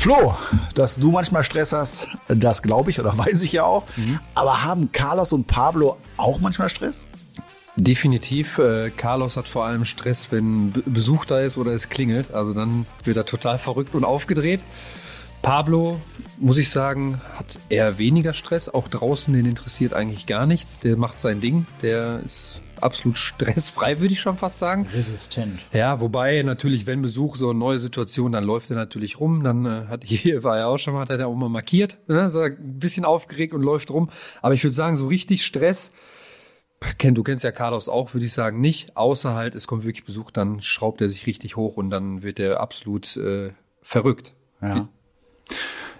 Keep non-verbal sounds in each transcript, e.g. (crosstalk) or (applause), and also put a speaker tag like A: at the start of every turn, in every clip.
A: Flo, dass du manchmal Stress hast, das glaube ich oder (laughs) weiß ich ja auch. Mhm. Aber haben Carlos und Pablo auch manchmal Stress?
B: Definitiv. Äh, Carlos hat vor allem Stress, wenn Besuch da ist oder es klingelt. Also dann wird er total verrückt und aufgedreht. Pablo, muss ich sagen, hat eher weniger Stress. Auch draußen, den interessiert eigentlich gar nichts. Der macht sein Ding. Der ist absolut stressfrei, würde ich schon fast sagen.
A: Resistent.
B: Ja, wobei natürlich, wenn Besuch so eine neue Situation, dann läuft er natürlich rum. Dann äh, hat (laughs) hier war er auch schon mal, hat er auch mal markiert, ne? so ein bisschen aufgeregt und läuft rum. Aber ich würde sagen, so richtig Stress. Ken, du kennst ja Carlos auch, würde ich sagen, nicht. Außer halt, es kommt wirklich Besuch, dann schraubt er sich richtig hoch und dann wird er absolut äh, verrückt.
A: Ja.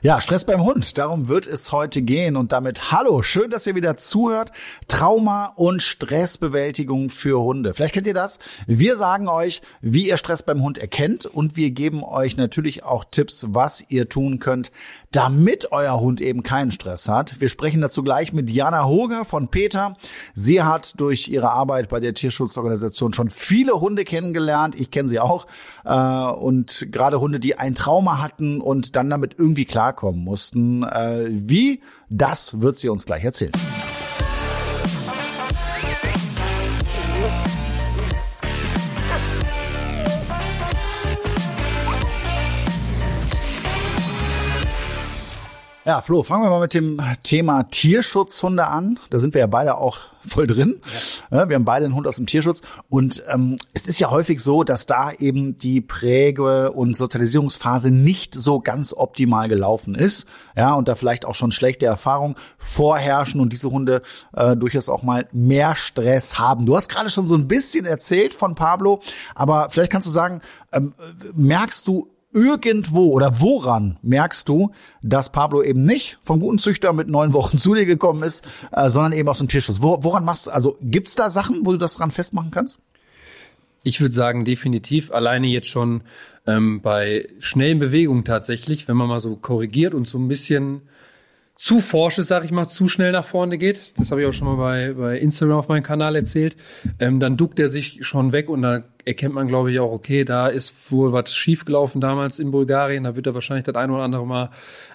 A: Ja, Stress beim Hund. Darum wird es heute gehen. Und damit hallo, schön, dass ihr wieder zuhört. Trauma und Stressbewältigung für Hunde. Vielleicht kennt ihr das. Wir sagen euch, wie ihr Stress beim Hund erkennt und wir geben euch natürlich auch Tipps, was ihr tun könnt, damit euer Hund eben keinen Stress hat. Wir sprechen dazu gleich mit Jana Hoger von Peter. Sie hat durch ihre Arbeit bei der Tierschutzorganisation schon viele Hunde kennengelernt. Ich kenne sie auch. Äh, und gerade Hunde, die ein Trauma hatten und dann damit irgendwie klarkommen mussten. Äh, wie? Das wird sie uns gleich erzählen. Ja, Flo, fangen wir mal mit dem Thema Tierschutzhunde an. Da sind wir ja beide auch voll drin. Ja. Wir haben beide einen Hund aus dem Tierschutz. Und ähm, es ist ja häufig so, dass da eben die Präge- und Sozialisierungsphase nicht so ganz optimal gelaufen ist. Ja, und da vielleicht auch schon schlechte Erfahrungen vorherrschen und diese Hunde äh, durchaus auch mal mehr Stress haben. Du hast gerade schon so ein bisschen erzählt von Pablo, aber vielleicht kannst du sagen, ähm, merkst du irgendwo oder woran merkst du, dass Pablo eben nicht vom guten Züchter mit neun Wochen zu dir gekommen ist, äh, sondern eben aus dem Tierschutz? Wo, woran machst du, also gibt's da Sachen, wo du das dran festmachen kannst?
B: Ich würde sagen, definitiv. Alleine jetzt schon ähm, bei schnellen Bewegungen tatsächlich, wenn man mal so korrigiert und so ein bisschen zu forsch ist, sag ich mal, zu schnell nach vorne geht, das habe ich auch schon mal bei, bei Instagram auf meinem Kanal erzählt, ähm, dann duckt er sich schon weg und da erkennt man, glaube ich, auch, okay, da ist wohl was schiefgelaufen damals in Bulgarien, da wird er wahrscheinlich das ein oder andere Mal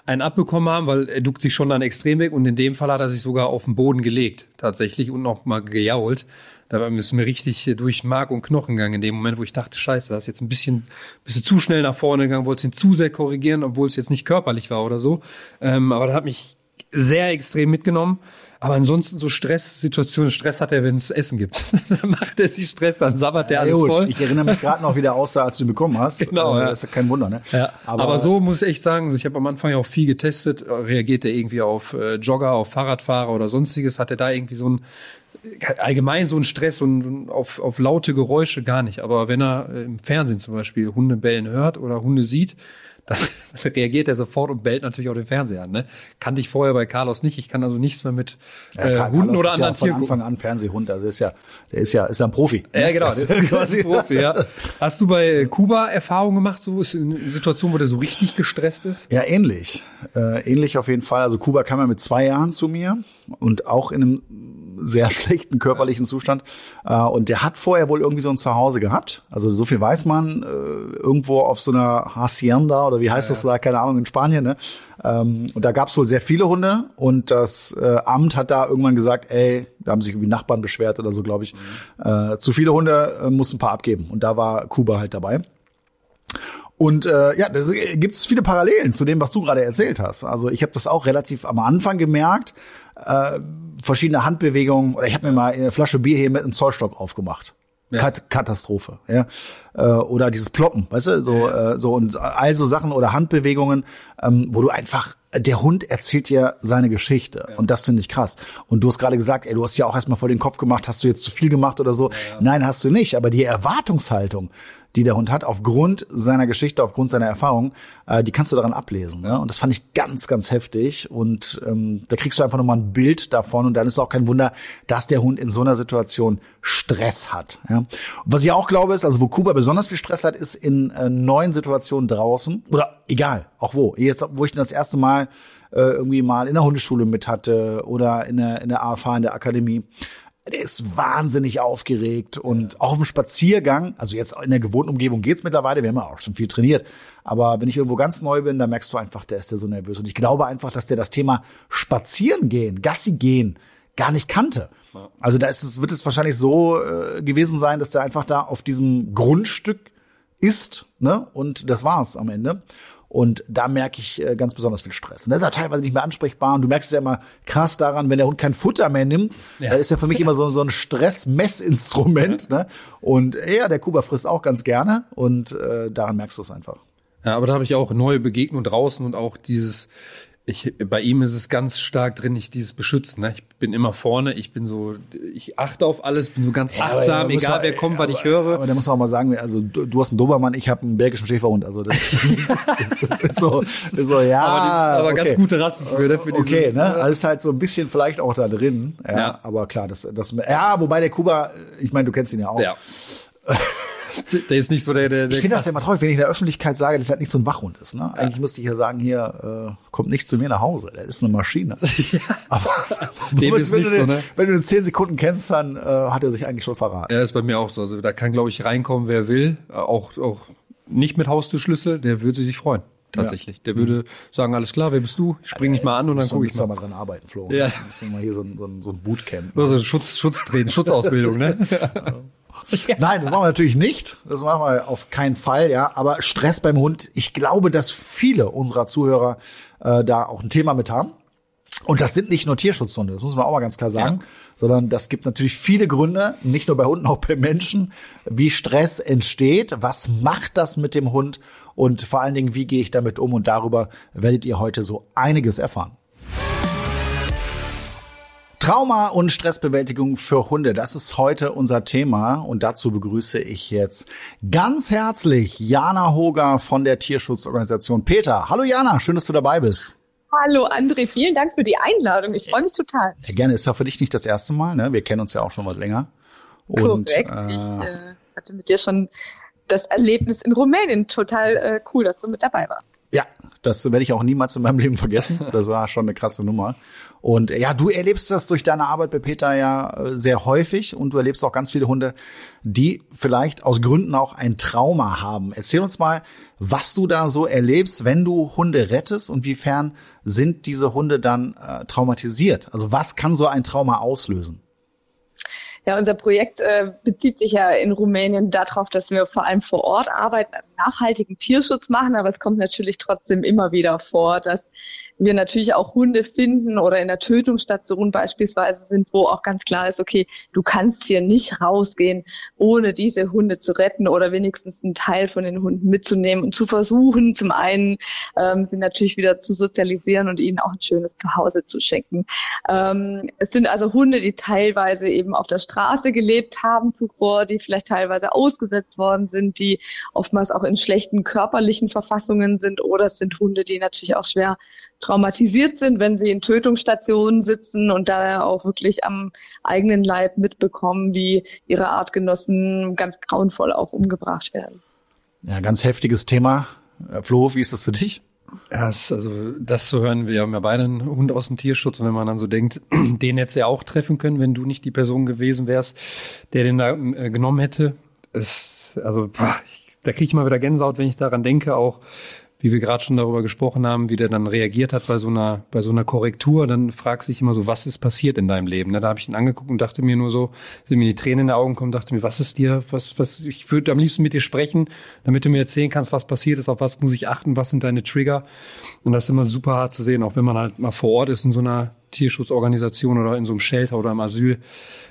B: einen abbekommen haben, weil er duckt sich schon dann extrem weg. Und in dem Fall hat er sich sogar auf den Boden gelegt, tatsächlich, und noch mal gejault. Da ist mir richtig durch Mark und Knochen gegangen in dem Moment, wo ich dachte, scheiße, da ist jetzt ein bisschen, bisschen zu schnell nach vorne gegangen, wollte ihn zu sehr korrigieren, obwohl es jetzt nicht körperlich war oder so. Ähm, aber da hat mich sehr extrem mitgenommen. Aber ansonsten so Stresssituationen, Stress hat er, wenn es Essen gibt. (laughs) dann macht er sich Stress, dann sabbert er ja, alles gut. voll.
A: Ich erinnere mich gerade noch, wie der aussah, als du ihn bekommen hast. (laughs)
B: Genau.
A: Äh, ja. Das ist ja kein Wunder, ne?
B: Ja. Aber, Aber so muss ich echt sagen, ich habe am Anfang ja auch viel getestet. Reagiert er irgendwie auf äh, Jogger, auf Fahrradfahrer oder sonstiges? Hat er da irgendwie so ein allgemein so ein Stress und auf, auf laute Geräusche gar nicht. Aber wenn er äh, im Fernsehen zum Beispiel Hunde bellen hört oder Hunde sieht, (laughs) dann reagiert er sofort und bellt natürlich auch den Fernseher an. Ne? Kannte ich vorher bei Carlos nicht. Ich kann also nichts mehr mit äh, ja, Hunden oder anderen
A: ja Tieren. Von Anfang an Fernsehhund. Also ist ja, der ist ja, ist ja ein Profi.
B: Ja, genau. Das ist (laughs) (laughs) quasi ein Profi, ja. Hast du bei Kuba Erfahrungen gemacht, so ist eine Situation, wo der so richtig gestresst ist?
A: Ja, ähnlich. Äh, ähnlich auf jeden Fall. Also Kuba kam ja mit zwei Jahren zu mir und auch in einem sehr schlechten körperlichen Zustand. Äh, und der hat vorher wohl irgendwie so ein Zuhause gehabt. Also so viel weiß man. Äh, irgendwo auf so einer Hacienda oder wie heißt ja, das da? Keine Ahnung, in Spanien. Ne? Ähm, und da gab es wohl sehr viele Hunde. Und das äh, Amt hat da irgendwann gesagt, ey, da haben sich irgendwie Nachbarn beschwert oder so, glaube ich. Mhm. zu viele Hunde, äh, mussten ein paar abgeben. Und da war Kuba halt dabei. Und äh, ja, da gibt es viele Parallelen zu dem, was du gerade erzählt hast. Also ich habe das auch relativ am Anfang gemerkt, äh, verschiedene Handbewegungen. Oder ich habe mir mal eine Flasche Bier hier mit einem Zollstock aufgemacht. Ja. Kat Katastrophe, ja. Äh, oder dieses Ploppen, weißt du, so, ja. äh, so und all so Sachen oder Handbewegungen, ähm, wo du einfach, der Hund erzählt dir seine Geschichte ja. und das finde ich krass. Und du hast gerade gesagt, ey, du hast ja auch erstmal vor den Kopf gemacht, hast du jetzt zu viel gemacht oder so? Nein, hast du nicht, aber die Erwartungshaltung, die der Hund hat, aufgrund seiner Geschichte, aufgrund seiner Erfahrung, äh, die kannst du daran ablesen. Ne? Und das fand ich ganz, ganz heftig. Und ähm, da kriegst du einfach nochmal ein Bild davon. Und dann ist auch kein Wunder, dass der Hund in so einer Situation Stress hat. Ja? Was ich auch glaube ist, also wo Kuba besonders viel Stress hat, ist in äh, neuen Situationen draußen. Oder egal, auch wo. Jetzt, wo ich das erste Mal äh, irgendwie mal in der Hundeschule mit hatte oder in der, in der AFH, in der Akademie der ist wahnsinnig aufgeregt und auch auf dem Spaziergang, also jetzt in der gewohnten Umgebung geht's mittlerweile, wir haben ja auch schon viel trainiert, aber wenn ich irgendwo ganz neu bin, dann merkst du einfach, der ist der so nervös und ich glaube einfach, dass der das Thema Spazieren gehen, Gassi gehen gar nicht kannte. Also da ist es, wird es wahrscheinlich so äh, gewesen sein, dass der einfach da auf diesem Grundstück ist, ne? Und das war's am Ende. Und da merke ich äh, ganz besonders viel Stress. Und das ist ja teilweise nicht mehr ansprechbar. Und du merkst es ja immer krass daran, wenn der Hund kein Futter mehr nimmt, ja. da ist ja für mich immer so, so ein Stressmessinstrument. Ja. Ne? Und ja, der Kuba frisst auch ganz gerne. Und äh, daran merkst du es einfach.
B: Ja, aber da habe ich auch neue Begegnungen draußen und auch dieses, ich, bei ihm ist es ganz stark drin, ich dieses Beschützen. Ne? Ich bin immer vorne, ich bin so, ich achte auf alles, bin so ganz ja, achtsam, egal auch, wer kommt, aber, was ich höre.
A: Aber da muss man auch mal sagen, also du, du hast einen Dobermann, ich habe einen belgischen Schäferhund. Also das, das, (laughs) (laughs) ist, so, ist so, ja.
B: Aber, die, aber okay. ganz gute Rassen für, ne? Für
A: diese, okay, ne? Also ist halt so ein bisschen vielleicht auch da drin. Ja, ja. Aber klar, das, das, ja, wobei der Kuba, ich meine, du kennst ihn ja auch. Ja. (laughs) (laughs)
B: der ist nicht so der, der,
A: der Ich finde das ja immer traurig, wenn ich in der Öffentlichkeit sage, dass das nicht so ein Wachhund ist. Ne? Eigentlich müsste ich ja sagen, hier, äh, kommt nicht zu mir nach Hause. Der ist eine Maschine. (laughs) ja. Aber (laughs)
B: Dem ist wenn,
A: du
B: den,
A: so, ne? wenn du den zehn Sekunden kennst, dann äh, hat er sich eigentlich schon verraten.
B: Ja, ist bei mir auch so. Also da kann, glaube ich, reinkommen, wer will. Auch, auch nicht mit Haustürschlüssel, der würde sich freuen. Tatsächlich. Ja. Der würde sagen, alles klar, wer bist du? Ich spring nicht mal an und dann gucke ich mal.
A: mal dran arbeiten, Flo.
B: Ja.
A: Müssen wir mal hier so ein, so ein, so ein Bootcamp.
B: Also Schutz, Schutztraining, Schutzausbildung, ne? (laughs)
A: Ja. Nein, das machen wir natürlich nicht. Das machen wir auf keinen Fall, ja. Aber Stress beim Hund, ich glaube, dass viele unserer Zuhörer äh, da auch ein Thema mit haben. Und das sind nicht nur Tierschutzhunde, das muss man auch mal ganz klar sagen, ja. sondern das gibt natürlich viele Gründe, nicht nur bei Hunden, auch bei Menschen, wie Stress entsteht. Was macht das mit dem Hund? Und vor allen Dingen, wie gehe ich damit um? Und darüber werdet ihr heute so einiges erfahren. Trauma und Stressbewältigung für Hunde, das ist heute unser Thema und dazu begrüße ich jetzt ganz herzlich Jana Hoger von der Tierschutzorganisation Peter. Hallo Jana, schön, dass du dabei bist.
C: Hallo André, vielen Dank für die Einladung. Ich freue mich total.
A: Ja, gerne, ist ja für dich nicht das erste Mal, ne? Wir kennen uns ja auch schon was länger.
C: Und, Korrekt. Äh, ich äh, hatte mit dir schon das Erlebnis in Rumänien. Total äh, cool, dass du mit dabei warst.
A: Ja, das werde ich auch niemals in meinem Leben vergessen. Das war schon eine krasse Nummer. Und ja, du erlebst das durch deine Arbeit bei Peter ja äh, sehr häufig und du erlebst auch ganz viele Hunde, die vielleicht aus Gründen auch ein Trauma haben. Erzähl uns mal, was du da so erlebst, wenn du Hunde rettest und wiefern sind diese Hunde dann äh, traumatisiert? Also was kann so ein Trauma auslösen?
C: Ja, unser Projekt äh, bezieht sich ja in Rumänien darauf, dass wir vor allem vor Ort arbeiten, also nachhaltigen Tierschutz machen, aber es kommt natürlich trotzdem immer wieder vor, dass wir natürlich auch Hunde finden oder in der Tötungsstation beispielsweise sind, wo auch ganz klar ist, okay, du kannst hier nicht rausgehen, ohne diese Hunde zu retten oder wenigstens einen Teil von den Hunden mitzunehmen und zu versuchen, zum einen ähm, sie natürlich wieder zu sozialisieren und ihnen auch ein schönes Zuhause zu schenken. Ähm, es sind also Hunde, die teilweise eben auf der Straße gelebt haben zuvor, die vielleicht teilweise ausgesetzt worden sind, die oftmals auch in schlechten körperlichen Verfassungen sind oder es sind Hunde, die natürlich auch schwer traumatisiert sind, wenn sie in Tötungsstationen sitzen und da auch wirklich am eigenen Leib mitbekommen, wie ihre Artgenossen ganz grauenvoll auch umgebracht werden.
A: Ja, ganz heftiges Thema. Flo, wie ist das für dich?
B: Ja, das, also das zu hören, wir haben ja beide einen Hund aus dem Tierschutz und wenn man dann so denkt, (clears throat) den hättest du ja auch treffen können, wenn du nicht die Person gewesen wärst, der den da äh, genommen hätte. Es, also, da kriege ich mal wieder Gänsehaut, wenn ich daran denke, auch wie wir gerade schon darüber gesprochen haben, wie der dann reagiert hat bei so einer, bei so einer Korrektur, dann fragst du dich immer so, was ist passiert in deinem Leben? Da habe ich ihn angeguckt und dachte mir nur so, sind mir die Tränen in die Augen kommen, dachte mir, was ist dir, was, was, ich würde am liebsten mit dir sprechen, damit du mir erzählen kannst, was passiert ist, auf was muss ich achten, was sind deine Trigger. Und das ist immer super hart zu sehen, auch wenn man halt mal vor Ort ist in so einer Tierschutzorganisation oder in so einem Shelter oder im Asyl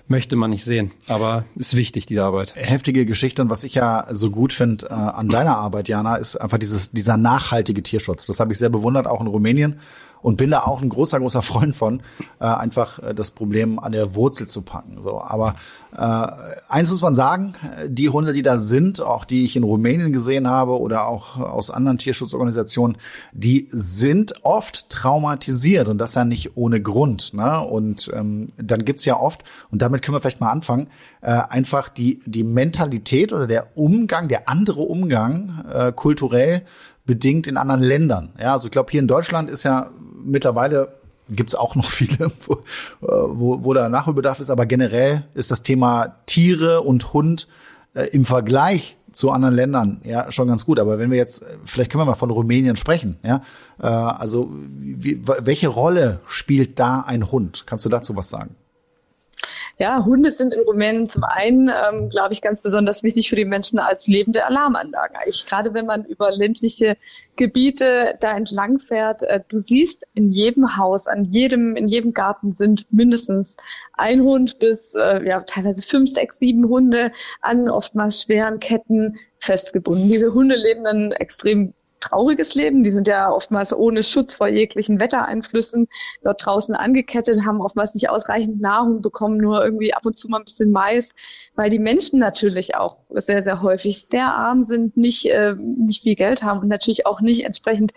B: möchte man nicht sehen. Aber ist wichtig, die Arbeit.
A: Heftige Geschichte. Und was ich ja so gut finde äh, an deiner Arbeit, Jana, ist einfach dieses, dieser nachhaltige Tierschutz. Das habe ich sehr bewundert, auch in Rumänien und bin da auch ein großer, großer Freund von, äh, einfach äh, das Problem an der Wurzel zu packen. So, aber äh, eins muss man sagen: Die Hunde, die da sind, auch die ich in Rumänien gesehen habe oder auch aus anderen Tierschutzorganisationen, die sind oft traumatisiert und das ja nicht ohne Grund. Ne? Und ähm, dann gibt's ja oft und damit können wir vielleicht mal anfangen. Äh, einfach die die Mentalität oder der Umgang, der andere Umgang äh, kulturell bedingt in anderen Ländern. Ja, also ich glaube, hier in Deutschland ist ja mittlerweile Gibt es auch noch (laughs) viele, wo, wo, wo da Nachholbedarf ist. Aber generell ist das Thema Tiere und Hund äh, im Vergleich zu anderen Ländern ja schon ganz gut. Aber wenn wir jetzt, vielleicht können wir mal von Rumänien sprechen, ja. Äh, also wie, welche Rolle spielt da ein Hund? Kannst du dazu was sagen?
C: Ja, Hunde sind in Rumänien zum einen, ähm, glaube ich, ganz besonders wichtig für die Menschen als lebende Alarmanlagen. Ich, gerade wenn man über ländliche Gebiete da entlang fährt, äh, du siehst in jedem Haus, an jedem, in jedem Garten sind mindestens ein Hund bis äh, ja teilweise fünf, sechs, sieben Hunde an oftmals schweren Ketten festgebunden. Diese Hunde leben dann extrem trauriges Leben. Die sind ja oftmals ohne Schutz vor jeglichen Wettereinflüssen dort draußen angekettet, haben oftmals nicht ausreichend Nahrung bekommen, nur irgendwie ab und zu mal ein bisschen Mais, weil die Menschen natürlich auch sehr, sehr häufig sehr arm sind, nicht, äh, nicht viel Geld haben und natürlich auch nicht entsprechend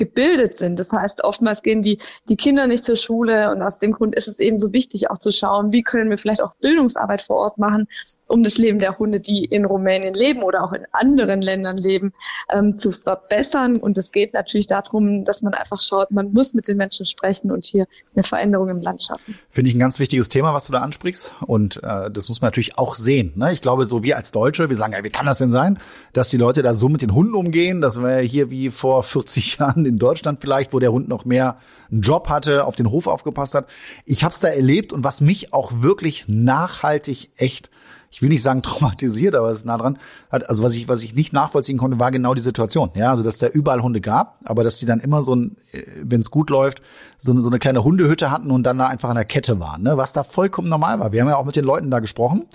C: gebildet sind. Das heißt, oftmals gehen die, die Kinder nicht zur Schule und aus dem Grund ist es eben so wichtig, auch zu schauen, wie können wir vielleicht auch Bildungsarbeit vor Ort machen, um das Leben der Hunde, die in Rumänien leben oder auch in anderen Ländern leben, ähm, zu verbessern. Und es geht natürlich darum, dass man einfach schaut, man muss mit den Menschen sprechen und hier eine Veränderung im Land schaffen.
A: Finde ich ein ganz wichtiges Thema, was du da ansprichst. Und äh, das muss man natürlich auch sehen. Ne? Ich glaube, so wir als Deutsche, wir sagen, ja, wie kann das denn sein, dass die Leute da so mit den Hunden umgehen? Das wäre hier wie vor 40 (laughs) Jahren in Deutschland vielleicht, wo der Hund noch mehr einen Job hatte, auf den Hof aufgepasst hat. Ich habe es da erlebt und was mich auch wirklich nachhaltig echt ich will nicht sagen (laughs) traumatisiert, aber es ist nah dran. Hat, also was ich, was ich nicht nachvollziehen konnte, war genau die Situation. Ja, also dass da überall Hunde gab, aber dass die dann immer so ein, äh, wenn es gut läuft, so eine, so eine kleine Hundehütte hatten und dann da einfach an der Kette waren. Ne? Was da vollkommen normal war. Wir haben ja auch mit den Leuten da gesprochen.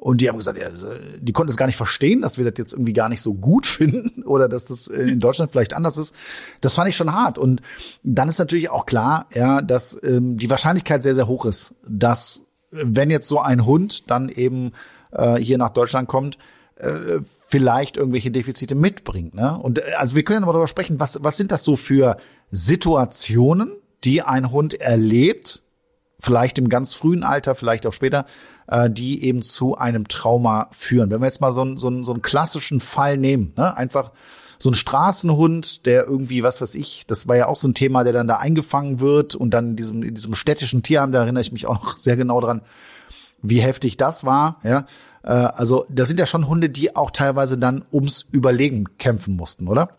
A: Und die haben gesagt, ja, die konnten es gar nicht verstehen, dass wir das jetzt irgendwie gar nicht so gut (laughs) finden oder dass das äh, in Deutschland vielleicht anders ist. Das fand ich schon hart. Und dann ist natürlich auch klar, ja, dass ähm, die Wahrscheinlichkeit sehr, sehr hoch ist, dass wenn jetzt so ein Hund dann eben äh, hier nach Deutschland kommt, äh, vielleicht irgendwelche Defizite mitbringt. Ne? Und äh, also wir können aber darüber sprechen, was, was sind das so für Situationen, die ein Hund erlebt, vielleicht im ganz frühen Alter, vielleicht auch später, äh, die eben zu einem Trauma führen. Wenn wir jetzt mal so, einen so, einen so einen klassischen Fall nehmen, ne? einfach so ein Straßenhund, der irgendwie, was weiß ich, das war ja auch so ein Thema, der dann da eingefangen wird und dann in diesem, in diesem städtischen Tierheim, da erinnere ich mich auch noch sehr genau dran, wie heftig das war, ja. Äh, also, das sind ja schon Hunde, die auch teilweise dann ums Überlegen kämpfen mussten, oder?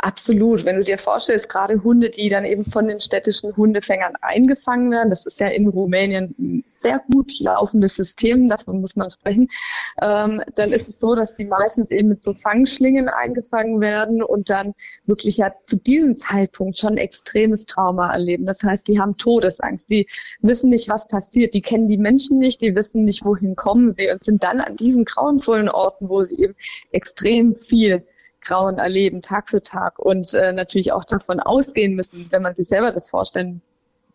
C: Absolut. Wenn du dir vorstellst, gerade Hunde, die dann eben von den städtischen Hundefängern eingefangen werden, das ist ja in Rumänien ein sehr gut laufendes System, davon muss man sprechen, ähm, dann ist es so, dass die meistens eben mit so Fangschlingen eingefangen werden und dann wirklich ja zu diesem Zeitpunkt schon extremes Trauma erleben. Das heißt, die haben Todesangst, die wissen nicht, was passiert, die kennen die Menschen nicht, die wissen nicht, wohin kommen sie und sind dann an diesen grauenvollen Orten, wo sie eben extrem viel Grauen erleben, Tag für Tag und äh, natürlich auch davon ausgehen müssen, wenn man sich selber das vorstellen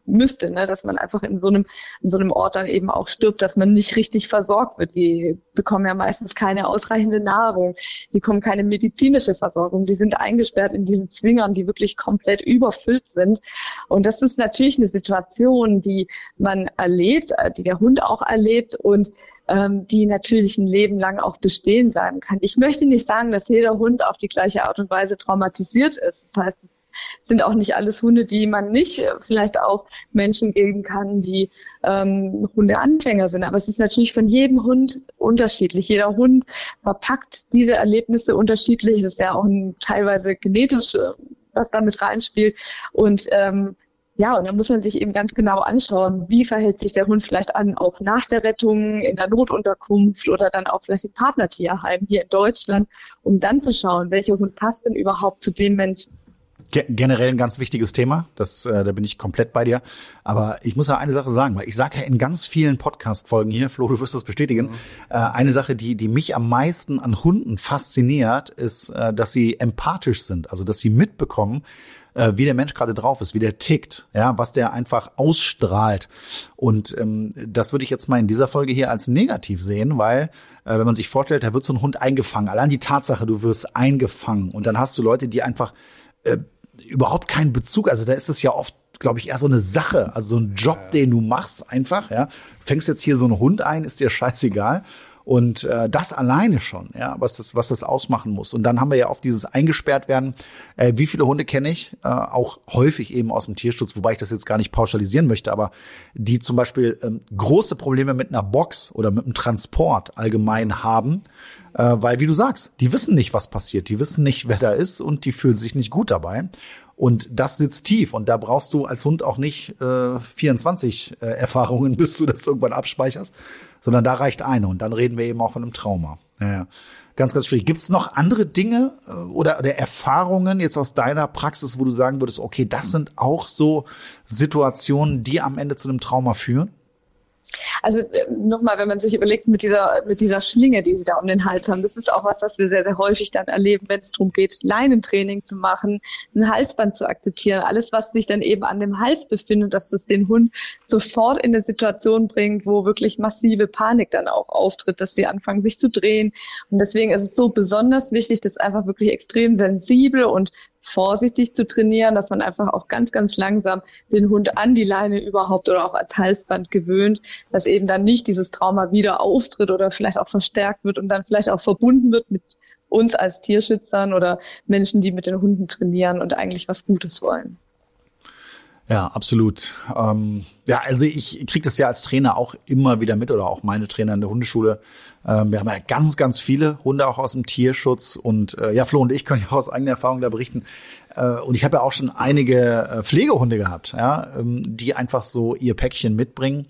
C: müsste, ne, dass man einfach in so einem in so einem Ort dann eben auch stirbt, dass man nicht richtig versorgt wird. Die bekommen ja meistens keine ausreichende Nahrung, die bekommen keine medizinische Versorgung, die sind eingesperrt in diesen Zwingern, die wirklich komplett überfüllt sind. Und das ist natürlich eine Situation, die man erlebt, äh, die der Hund auch erlebt und ähm, die natürlich ein Leben lang auch bestehen bleiben kann. Ich möchte nicht sagen, dass jeder Hund auf die gleiche Art und Weise traumatisiert ist. Das heißt, es sind auch nicht alles Hunde, die man nicht äh, vielleicht auch Menschen geben kann, die ähm, Hundeanfänger sind. Aber es ist natürlich von jedem Hund unterschiedlich. Jeder Hund verpackt diese Erlebnisse unterschiedlich. Das ist ja auch ein, teilweise genetisch, äh, was damit reinspielt. Und ähm, ja, und dann muss man sich eben ganz genau anschauen, wie verhält sich der Hund vielleicht an, auch nach der Rettung in der Notunterkunft oder dann auch vielleicht im Partnertierheim hier in Deutschland, um dann zu schauen, welcher Hund passt denn überhaupt zu dem Menschen.
A: Generell ein ganz wichtiges Thema, das, äh, da bin ich komplett bei dir. Aber ich muss ja eine Sache sagen, weil ich sage ja in ganz vielen Podcast-Folgen hier, Flo, du wirst das bestätigen, mhm. äh, eine Sache, die, die mich am meisten an Hunden fasziniert, ist, äh, dass sie empathisch sind, also dass sie mitbekommen, äh, wie der Mensch gerade drauf ist, wie der tickt, ja, was der einfach ausstrahlt. Und ähm, das würde ich jetzt mal in dieser Folge hier als negativ sehen, weil äh, wenn man sich vorstellt, da wird so ein Hund eingefangen. Allein die Tatsache, du wirst eingefangen und dann hast du Leute, die einfach äh, überhaupt keinen Bezug, also da ist es ja oft glaube ich, eher so eine Sache, also so ein Job, den du machst einfach, ja. fängst jetzt hier so einen Hund ein, ist dir scheißegal. Und äh, das alleine schon, ja, was das, was das ausmachen muss. Und dann haben wir ja oft dieses eingesperrt werden. Äh, wie viele Hunde kenne ich? Äh, auch häufig eben aus dem Tierschutz, wobei ich das jetzt gar nicht pauschalisieren möchte, aber die zum Beispiel ähm, große Probleme mit einer Box oder mit einem Transport allgemein haben, äh, weil, wie du sagst, die wissen nicht, was passiert, die wissen nicht, wer da ist und die fühlen sich nicht gut dabei. Und das sitzt tief und da brauchst du als Hund auch nicht äh, 24 äh, Erfahrungen, (laughs) bis du das irgendwann abspeicherst, sondern da reicht eine und dann reden wir eben auch von einem Trauma. Ja. Ganz, ganz schwierig. Gibt es noch andere Dinge äh, oder, oder Erfahrungen jetzt aus deiner Praxis, wo du sagen würdest, okay, das sind auch so Situationen, die am Ende zu einem Trauma führen?
C: Also äh, nochmal, wenn man sich überlegt mit dieser, mit dieser Schlinge, die sie da um den Hals haben, das ist auch was, was wir sehr, sehr häufig dann erleben, wenn es darum geht, Leinentraining zu machen, ein Halsband zu akzeptieren, alles, was sich dann eben an dem Hals befindet, dass das den Hund sofort in eine Situation bringt, wo wirklich massive Panik dann auch auftritt, dass sie anfangen, sich zu drehen. Und deswegen ist es so besonders wichtig, das einfach wirklich extrem sensibel und vorsichtig zu trainieren, dass man einfach auch ganz, ganz langsam den Hund an die Leine überhaupt oder auch als Halsband gewöhnt, dass eben dann nicht dieses Trauma wieder auftritt oder vielleicht auch verstärkt wird und dann vielleicht auch verbunden wird mit uns als Tierschützern oder Menschen, die mit den Hunden trainieren und eigentlich was Gutes wollen.
A: Ja, absolut. Ähm, ja, also ich kriege das ja als Trainer auch immer wieder mit oder auch meine Trainer in der Hundeschule. Ähm, wir haben ja ganz, ganz viele Hunde auch aus dem Tierschutz und äh, ja, Flo und ich können ja aus eigener Erfahrung da berichten. Äh, und ich habe ja auch schon einige äh, Pflegehunde gehabt, ja, ähm, die einfach so ihr Päckchen mitbringen.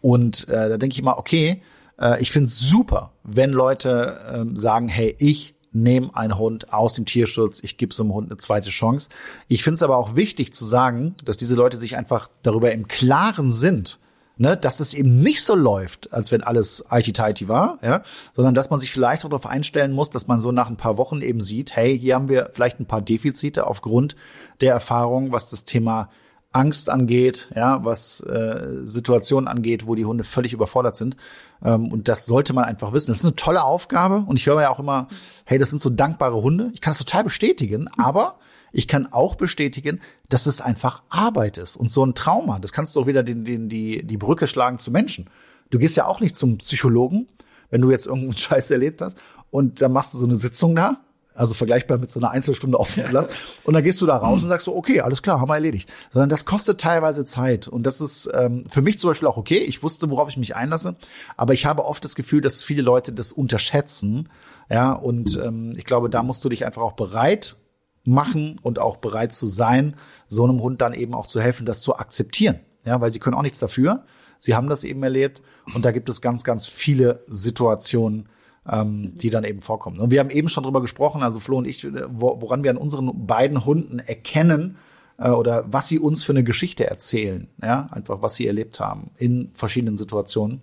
A: Und äh, da denke ich mal, okay, äh, ich finde es super, wenn Leute äh, sagen, hey, ich nehme einen Hund aus dem Tierschutz, ich gebe so einem Hund eine zweite Chance. Ich finde es aber auch wichtig zu sagen, dass diese Leute sich einfach darüber im Klaren sind, ne, dass es eben nicht so läuft, als wenn alles IT-Tighty war, ja, sondern dass man sich vielleicht auch darauf einstellen muss, dass man so nach ein paar Wochen eben sieht, hey, hier haben wir vielleicht ein paar Defizite aufgrund der Erfahrung, was das Thema Angst angeht, ja, was äh, Situationen angeht, wo die Hunde völlig überfordert sind. Ähm, und das sollte man einfach wissen. Das ist eine tolle Aufgabe und ich höre ja auch immer, hey, das sind so dankbare Hunde. Ich kann es total bestätigen, aber ich kann auch bestätigen, dass es einfach Arbeit ist und so ein Trauma. Das kannst du auch wieder den, den, die, die Brücke schlagen zu Menschen. Du gehst ja auch nicht zum Psychologen, wenn du jetzt irgendeinen (laughs) Scheiß erlebt hast und dann machst du so eine Sitzung da also vergleichbar mit so einer Einzelstunde auf dem Blatt. Und dann gehst du da raus und sagst so, okay, alles klar, haben wir erledigt. Sondern das kostet teilweise Zeit. Und das ist ähm, für mich zum Beispiel auch okay. Ich wusste, worauf ich mich einlasse. Aber ich habe oft das Gefühl, dass viele Leute das unterschätzen. Ja, und ähm, ich glaube, da musst du dich einfach auch bereit machen und auch bereit zu sein, so einem Hund dann eben auch zu helfen, das zu akzeptieren. Ja, weil sie können auch nichts dafür. Sie haben das eben erlebt. Und da gibt es ganz, ganz viele Situationen, ähm, die dann eben vorkommen. Und wir haben eben schon drüber gesprochen, also Flo und ich, äh, woran wir an unseren beiden Hunden erkennen, äh, oder was sie uns für eine Geschichte erzählen, ja, einfach was sie erlebt haben in verschiedenen Situationen.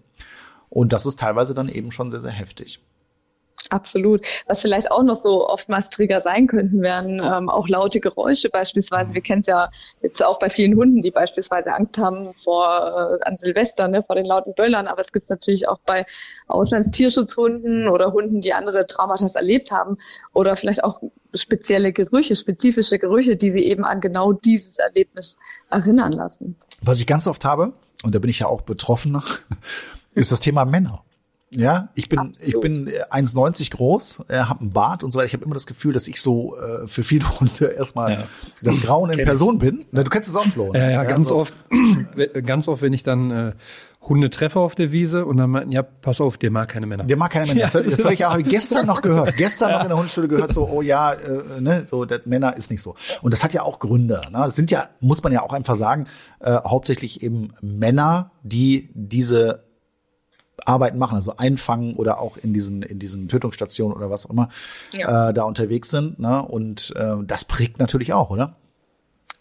A: Und das ist teilweise dann eben schon sehr, sehr heftig.
C: Absolut. Was vielleicht auch noch so oftmals Trigger sein könnten, wären ähm, auch laute Geräusche beispielsweise. Wir kennen es ja jetzt auch bei vielen Hunden, die beispielsweise Angst haben vor äh, an Silvester, ne, vor den lauten Böllern. Aber es gibt natürlich auch bei Auslandstierschutzhunden oder Hunden, die andere Traumata erlebt haben oder vielleicht auch spezielle Gerüche, spezifische Gerüche, die sie eben an genau dieses Erlebnis erinnern lassen.
A: Was ich ganz oft habe, und da bin ich ja auch betroffen, (laughs) ist das Thema Männer. Ja, ich bin Absolut. ich bin 1,90 groß, äh, habe einen Bart und so weiter. Ich habe immer das Gefühl, dass ich so äh, für viele Hunde erstmal ja. das Grauen in Person bin. Na, du kennst es auch, Flo.
B: Ne? Ja, ja, ganz so. oft, (clears throat) ganz oft, wenn ich dann äh, Hunde treffe auf der Wiese und dann meinten, ja, pass auf, der mag keine Männer.
A: Der mag keine Männer. (laughs) Das, das habe ich auch gestern noch gehört. Gestern ja. noch in der Hundeschule gehört, so, oh ja, äh, ne, so, das Männer ist nicht so. Und das hat ja auch Gründe. Ne? Das sind ja, muss man ja auch einfach sagen, äh, hauptsächlich eben Männer, die diese Arbeiten machen, also einfangen oder auch in diesen in diesen Tötungsstationen oder was auch immer ja. äh, da unterwegs sind. Ne? Und äh, das prägt natürlich auch, oder?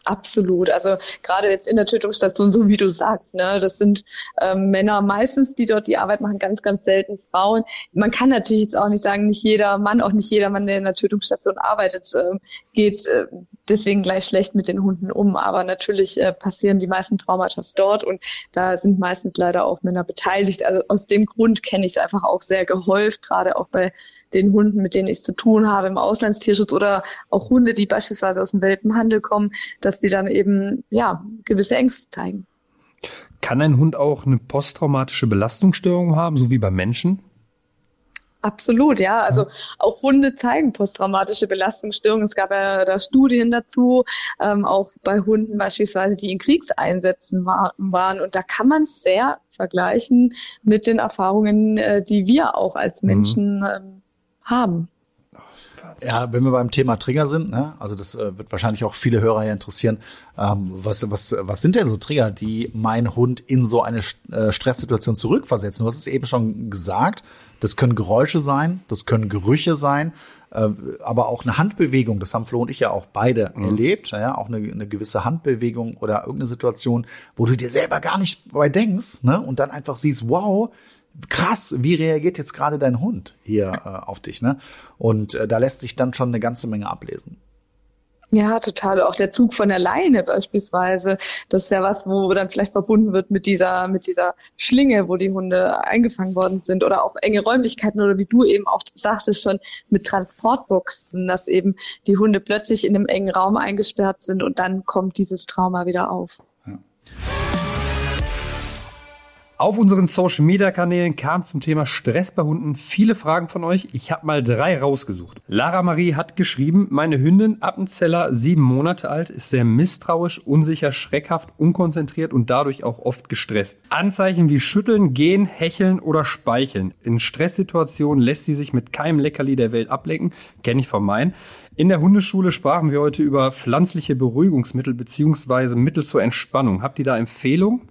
C: Absolut. Also gerade jetzt in der Tötungsstation, so wie du sagst, ne, das sind ähm, Männer meistens, die dort die Arbeit machen, ganz, ganz selten Frauen. Man kann natürlich jetzt auch nicht sagen, nicht jeder Mann, auch nicht jeder Mann, der in der Tötungsstation arbeitet, äh, geht äh, deswegen gleich schlecht mit den Hunden um. Aber natürlich äh, passieren die meisten Traumata dort und da sind meistens leider auch Männer beteiligt. Also aus dem Grund kenne ich es einfach auch sehr gehäuft, gerade auch bei den Hunden, mit denen ich zu tun habe im Auslandstierschutz oder auch Hunde, die beispielsweise aus dem Welpenhandel kommen, dass die dann eben ja gewisse Ängste zeigen.
B: Kann ein Hund auch eine posttraumatische Belastungsstörung haben, so wie bei Menschen?
C: Absolut, ja. Also auch Hunde zeigen posttraumatische Belastungsstörungen. Es gab ja da Studien dazu, ähm, auch bei Hunden beispielsweise, die in Kriegseinsätzen war, waren. Und da kann man es sehr vergleichen mit den Erfahrungen, äh, die wir auch als mhm. Menschen mhm. ähm, haben.
A: Ja, wenn wir beim Thema Trigger sind, ne, also das äh, wird wahrscheinlich auch viele Hörer hier interessieren. Ähm, was, was, was sind denn so Trigger, die mein Hund in so eine äh, Stresssituation zurückversetzen? Du hast es eben schon gesagt. Das können Geräusche sein, das können Gerüche sein, äh, aber auch eine Handbewegung. Das haben Flo und ich ja auch beide mhm. erlebt. Ja, auch eine, eine gewisse Handbewegung oder irgendeine Situation, wo du dir selber gar nicht bei denkst, ne, und dann einfach siehst, wow, krass, wie reagiert jetzt gerade dein Hund hier äh, auf dich, ne? Und äh, da lässt sich dann schon eine ganze Menge ablesen.
C: Ja, total. Auch der Zug von der Leine beispielsweise. Das ist ja was, wo dann vielleicht verbunden wird mit dieser, mit dieser Schlinge, wo die Hunde eingefangen worden sind oder auch enge Räumlichkeiten oder wie du eben auch sagtest schon mit Transportboxen, dass eben die Hunde plötzlich in einem engen Raum eingesperrt sind und dann kommt dieses Trauma wieder auf. Ja.
B: Auf unseren Social Media Kanälen kam zum Thema Stress bei Hunden viele Fragen von euch. Ich habe mal drei rausgesucht. Lara Marie hat geschrieben, meine Hündin Appenzeller, sieben Monate alt, ist sehr misstrauisch, unsicher, schreckhaft, unkonzentriert und dadurch auch oft gestresst. Anzeichen wie Schütteln, Gehen, Hecheln oder Speicheln. In Stresssituationen lässt sie sich mit keinem Leckerli der Welt ablenken. Kenne ich von meinen. In der Hundeschule sprachen wir heute über pflanzliche Beruhigungsmittel beziehungsweise Mittel zur Entspannung. Habt ihr da Empfehlungen?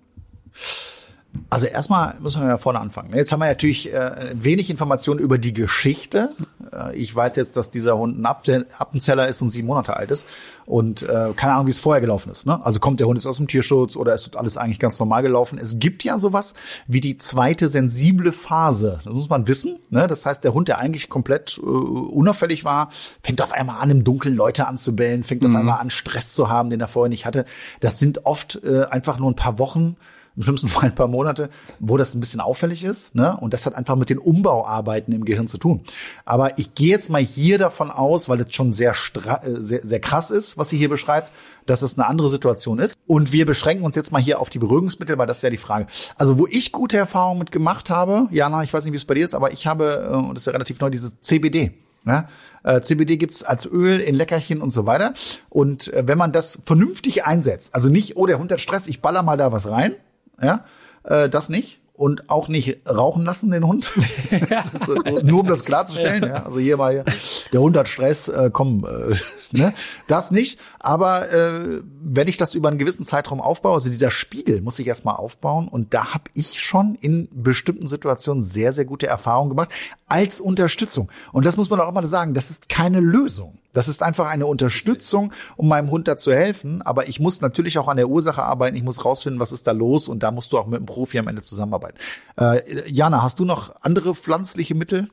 A: Also erstmal müssen wir ja vorne anfangen. Jetzt haben wir natürlich äh, wenig Informationen über die Geschichte. Äh, ich weiß jetzt, dass dieser Hund ein Appenzeller ist und sieben Monate alt ist und äh, keine Ahnung, wie es vorher gelaufen ist. Ne? Also kommt der Hund jetzt aus dem Tierschutz oder ist alles eigentlich ganz normal gelaufen? Es gibt ja sowas wie die zweite sensible Phase. Das muss man wissen. Ne? Das heißt, der Hund, der eigentlich komplett äh, unauffällig war, fängt auf einmal an, im Dunkeln Leute anzubellen, fängt mhm. auf einmal an, Stress zu haben, den er vorher nicht hatte. Das sind oft äh, einfach nur ein paar Wochen im schlimmsten Fall ein paar Monate, wo das ein bisschen auffällig ist. Ne? Und das hat einfach mit den Umbauarbeiten im Gehirn zu tun. Aber ich gehe jetzt mal hier davon aus, weil es schon sehr, äh, sehr, sehr krass ist, was sie hier beschreibt, dass es eine andere Situation ist. Und wir beschränken uns jetzt mal hier auf die Beruhigungsmittel, weil das ist ja die Frage. Also wo ich gute Erfahrungen mit gemacht habe, Jana, ich weiß nicht, wie es bei dir ist, aber ich habe, äh, und das ist ja relativ neu, dieses CBD. Ja? Äh, CBD gibt's als Öl in Leckerchen und so weiter. Und äh, wenn man das vernünftig einsetzt, also nicht, oh, der Hund hat Stress, ich baller mal da was rein, ja, äh, das nicht und auch nicht rauchen lassen den Hund. (laughs) (laughs) so, nur um das klarzustellen. Ja. Also hier war ja, der Hund hat Stress, äh, komm, äh, (laughs) ne? das nicht. Aber äh, wenn ich das über einen gewissen Zeitraum aufbaue, also dieser Spiegel muss ich erstmal aufbauen und da habe ich schon in bestimmten Situationen sehr, sehr gute Erfahrungen gemacht als Unterstützung. Und das muss man auch immer sagen, das ist keine Lösung. Das ist einfach eine Unterstützung, um meinem Hund da zu helfen. Aber ich muss natürlich auch an der Ursache arbeiten. Ich muss rausfinden, was ist da los. Und da musst du auch mit dem Profi am Ende zusammenarbeiten. Äh, Jana, hast du noch andere pflanzliche Mittel?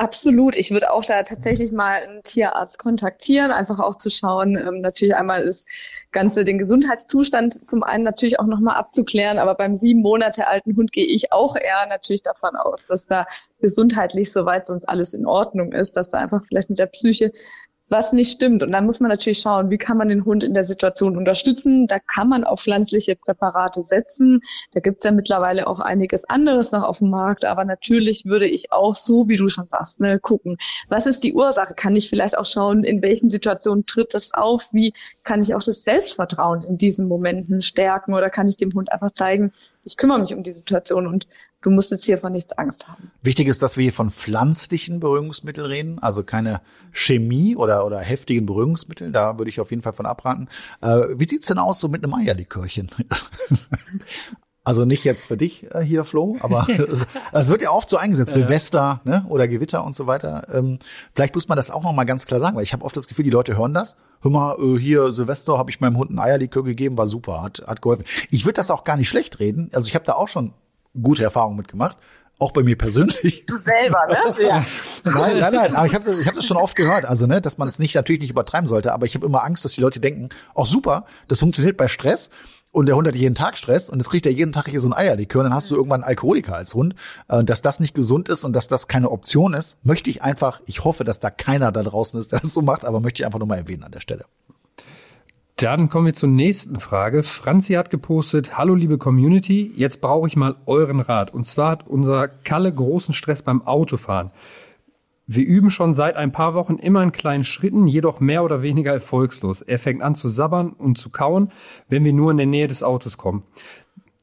C: Absolut. Ich würde auch da tatsächlich mal einen Tierarzt kontaktieren, einfach auch zu schauen, ähm, natürlich einmal das Ganze, den Gesundheitszustand zum einen natürlich auch nochmal abzuklären, aber beim sieben Monate alten Hund gehe ich auch eher natürlich davon aus, dass da gesundheitlich soweit sonst alles in Ordnung ist, dass da einfach vielleicht mit der Psyche was nicht stimmt. Und dann muss man natürlich schauen, wie kann man den Hund in der Situation unterstützen. Da kann man auf pflanzliche Präparate setzen. Da gibt's ja mittlerweile auch einiges anderes noch auf dem Markt. Aber natürlich würde ich auch so, wie du schon sagst, ne, gucken, was ist die Ursache? Kann ich vielleicht auch schauen, in welchen Situationen tritt das auf? Wie kann ich auch das Selbstvertrauen in diesen Momenten stärken? Oder kann ich dem Hund einfach zeigen, ich kümmere mich um die Situation und du musst jetzt hier von nichts Angst haben.
A: Wichtig ist, dass wir hier von pflanzlichen Beruhigungsmitteln reden, also keine Chemie oder, oder heftigen Beruhigungsmittel. Da würde ich auf jeden Fall von abraten. Äh, wie sieht's denn aus so mit einem Eierlikörchen? (laughs) Also nicht jetzt für dich äh, hier, Flo, aber (laughs) es, es, wird ja oft so eingesetzt, ja. Silvester ne, oder Gewitter und so weiter. Ähm, vielleicht muss man das auch noch mal ganz klar sagen, weil ich habe oft das Gefühl, die Leute hören das. Hör mal, äh, hier Silvester habe ich meinem Hund ein Eierlikör gegeben, war super, hat, hat geholfen. Ich würde das auch gar nicht schlecht reden. Also ich habe da auch schon gute Erfahrungen mitgemacht. Auch bei mir persönlich.
C: Du selber, ne? (laughs) Ja.
A: nein, nein, nein. Aber ich habe ich hab das schon oft gehört. Also, ne, dass man es nicht natürlich nicht übertreiben sollte. Aber ich habe immer Angst, dass die Leute denken, auch super, das funktioniert bei Stress und der Hund hat jeden Tag Stress und jetzt kriegt er jeden Tag hier so ein Eierlikör und dann hast du irgendwann einen Alkoholiker als Hund. Äh, dass das nicht gesund ist und dass das keine Option ist, möchte ich einfach, ich hoffe, dass da keiner da draußen ist, der das so macht, aber möchte ich einfach nur mal erwähnen an der Stelle.
B: Dann kommen wir zur nächsten Frage. Franzi hat gepostet, hallo liebe Community, jetzt brauche ich mal euren Rat. Und zwar hat unser Kalle großen Stress beim Autofahren. Wir üben schon seit ein paar Wochen immer in kleinen Schritten, jedoch mehr oder weniger erfolgslos. Er fängt an zu sabbern und zu kauen, wenn wir nur in der Nähe des Autos kommen.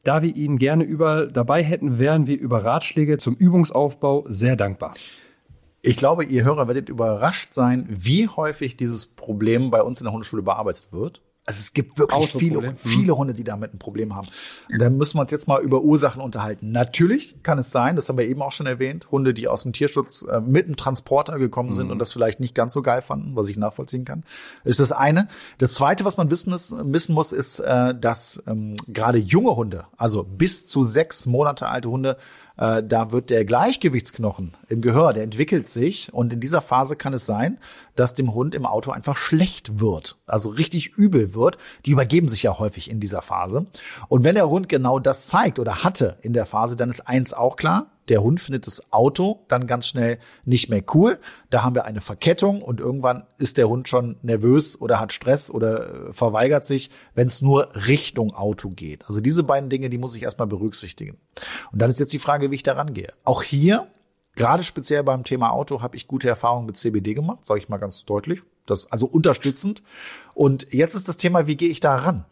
B: Da wir ihn gerne überall dabei hätten, wären wir über Ratschläge zum Übungsaufbau sehr dankbar.
A: Ich glaube, ihr Hörer werdet überrascht sein, wie häufig dieses Problem bei uns in der Hundeschule bearbeitet wird. Also es gibt wirklich viele, viele Hunde, die damit ein Problem haben. Und da müssen wir uns jetzt mal über Ursachen unterhalten. Natürlich kann es sein, das haben wir eben auch schon erwähnt, Hunde, die aus dem Tierschutz äh, mit einem Transporter gekommen sind mhm. und das vielleicht nicht ganz so geil fanden, was ich nachvollziehen kann. Das ist das eine. Das zweite, was man wissen, ist, wissen muss, ist, äh, dass ähm, gerade junge Hunde, also bis zu sechs Monate alte Hunde, äh, da wird der Gleichgewichtsknochen im Gehör, der entwickelt sich und in dieser Phase kann es sein, dass dem Hund im Auto einfach schlecht wird, also richtig übel wird. Die übergeben sich ja häufig in dieser Phase. Und wenn der Hund genau das zeigt oder hatte in der Phase, dann ist eins auch klar, der Hund findet das Auto dann ganz schnell nicht mehr cool. Da haben wir eine Verkettung und irgendwann ist der Hund schon nervös oder hat Stress oder äh, verweigert sich, wenn es nur Richtung Auto geht. Also diese beiden Dinge, die muss ich erstmal berücksichtigen. Und dann ist jetzt die Frage, wie ich daran gehe. Auch hier, gerade speziell beim Thema Auto, habe ich gute Erfahrungen mit CBD gemacht, sage ich mal ganz deutlich. Das also unterstützend. Und jetzt ist das Thema, wie gehe ich da ran?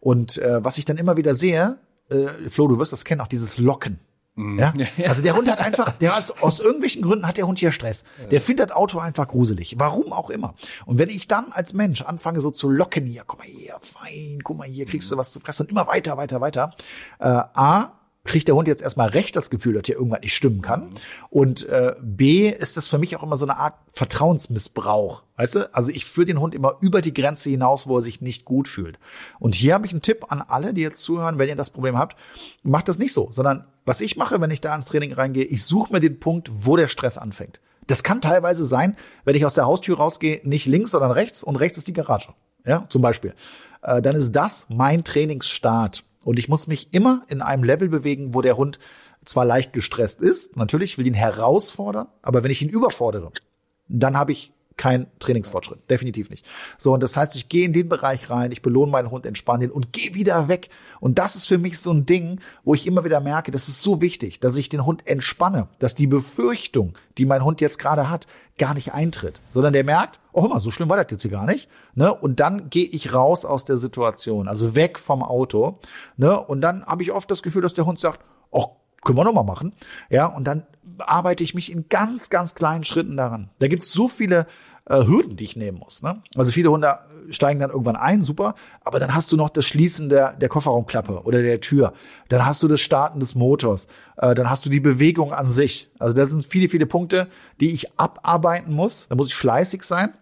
A: Und äh, was ich dann immer wieder sehe, äh, Flo, du wirst das kennen, auch dieses Locken. Mhm. Ja? Also der Hund hat einfach, der hat, aus irgendwelchen Gründen hat der Hund hier Stress. Der findet das Auto einfach gruselig. Warum auch immer. Und wenn ich dann als Mensch anfange so zu locken, hier, guck mal hier, fein, guck mal hier, kriegst du was zu fressen und immer weiter, weiter, weiter. Äh, A, kriegt der Hund jetzt erstmal recht das Gefühl, dass hier irgendwas nicht stimmen kann. Und äh, B ist das für mich auch immer so eine Art Vertrauensmissbrauch. Weißt du? Also ich führe den Hund immer über die Grenze hinaus, wo er sich nicht gut fühlt. Und hier habe ich einen Tipp an alle, die jetzt zuhören, wenn ihr das Problem habt, macht das nicht so, sondern was ich mache, wenn ich da ins Training reingehe, ich suche mir den Punkt, wo der Stress anfängt. Das kann teilweise sein, wenn ich aus der Haustür rausgehe, nicht links, sondern rechts und rechts ist die Garage. Ja, zum Beispiel. Äh, dann ist das mein Trainingsstart. Und ich muss mich immer in einem Level bewegen, wo der Hund zwar leicht gestresst ist, natürlich will ihn herausfordern, aber wenn ich ihn überfordere, dann habe ich kein Trainingsfortschritt, definitiv nicht. So, und das heißt, ich gehe in den Bereich rein, ich belohne meinen Hund, entspanne ihn und gehe wieder weg. Und das ist für mich so ein Ding, wo ich immer wieder merke, das ist so wichtig, dass ich den Hund entspanne, dass die Befürchtung, die mein Hund jetzt gerade hat, gar nicht eintritt, sondern der merkt, oh mal, so schlimm war das jetzt hier gar nicht. Ne? Und dann gehe ich raus aus der Situation, also weg vom Auto. Ne? Und dann habe ich oft das Gefühl, dass der Hund sagt, oh, können wir noch mal machen. Ja, und dann arbeite ich mich in ganz, ganz kleinen Schritten daran. Da gibt es so viele äh, Hürden, die ich nehmen muss. Ne? Also viele Hunde steigen dann irgendwann ein, super, aber dann hast du noch das Schließen der, der Kofferraumklappe oder der Tür. Dann hast du das Starten des Motors. Äh, dann hast du die Bewegung an sich. Also das sind viele, viele Punkte, die ich abarbeiten muss. Da muss ich fleißig sein.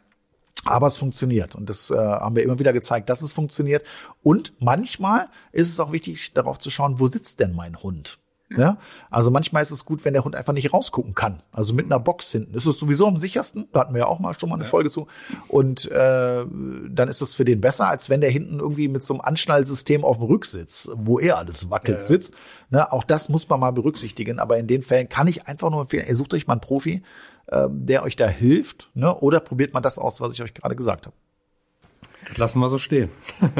A: Aber es funktioniert und das äh, haben wir immer wieder gezeigt, dass es funktioniert. Und manchmal ist es auch wichtig, darauf zu schauen, wo sitzt denn mein Hund? Ja? Also manchmal ist es gut, wenn der Hund einfach nicht rausgucken kann. Also mit einer Box hinten. Das ist sowieso am sichersten. Da hatten wir ja auch mal schon mal eine ja. Folge zu. Und äh, dann ist es für den besser, als wenn der hinten irgendwie mit so einem Anschnallsystem auf dem Rücksitz, wo er alles wackelt, ja, ja. sitzt. Ne? Auch das muss man mal berücksichtigen. Aber in den Fällen kann ich einfach nur empfehlen, ihr sucht euch mal einen Profi, äh, der euch da hilft. Ne? Oder probiert mal das aus, was ich euch gerade gesagt habe.
B: Das lassen wir so stehen. (laughs)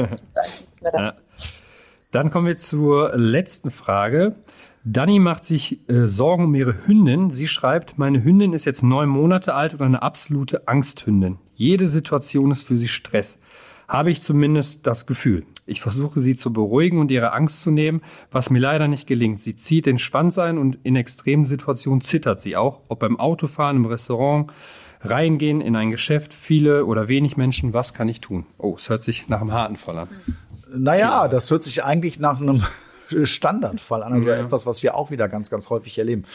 B: Dann kommen wir zur letzten Frage. Dani macht sich äh, Sorgen um ihre Hündin. Sie schreibt, meine Hündin ist jetzt neun Monate alt und eine absolute Angsthündin. Jede Situation ist für sie Stress. Habe ich zumindest das Gefühl. Ich versuche sie zu beruhigen und ihre Angst zu nehmen, was mir leider nicht gelingt. Sie zieht den Schwanz ein und in extremen Situationen zittert sie auch, ob beim Autofahren, im Restaurant, reingehen in ein Geschäft, viele oder wenig Menschen, was kann ich tun? Oh, es hört sich nach einem harten Fall an.
A: Naja, das hört sich eigentlich nach einem Standardfall an, also ja. etwas, was wir auch wieder ganz, ganz häufig erleben.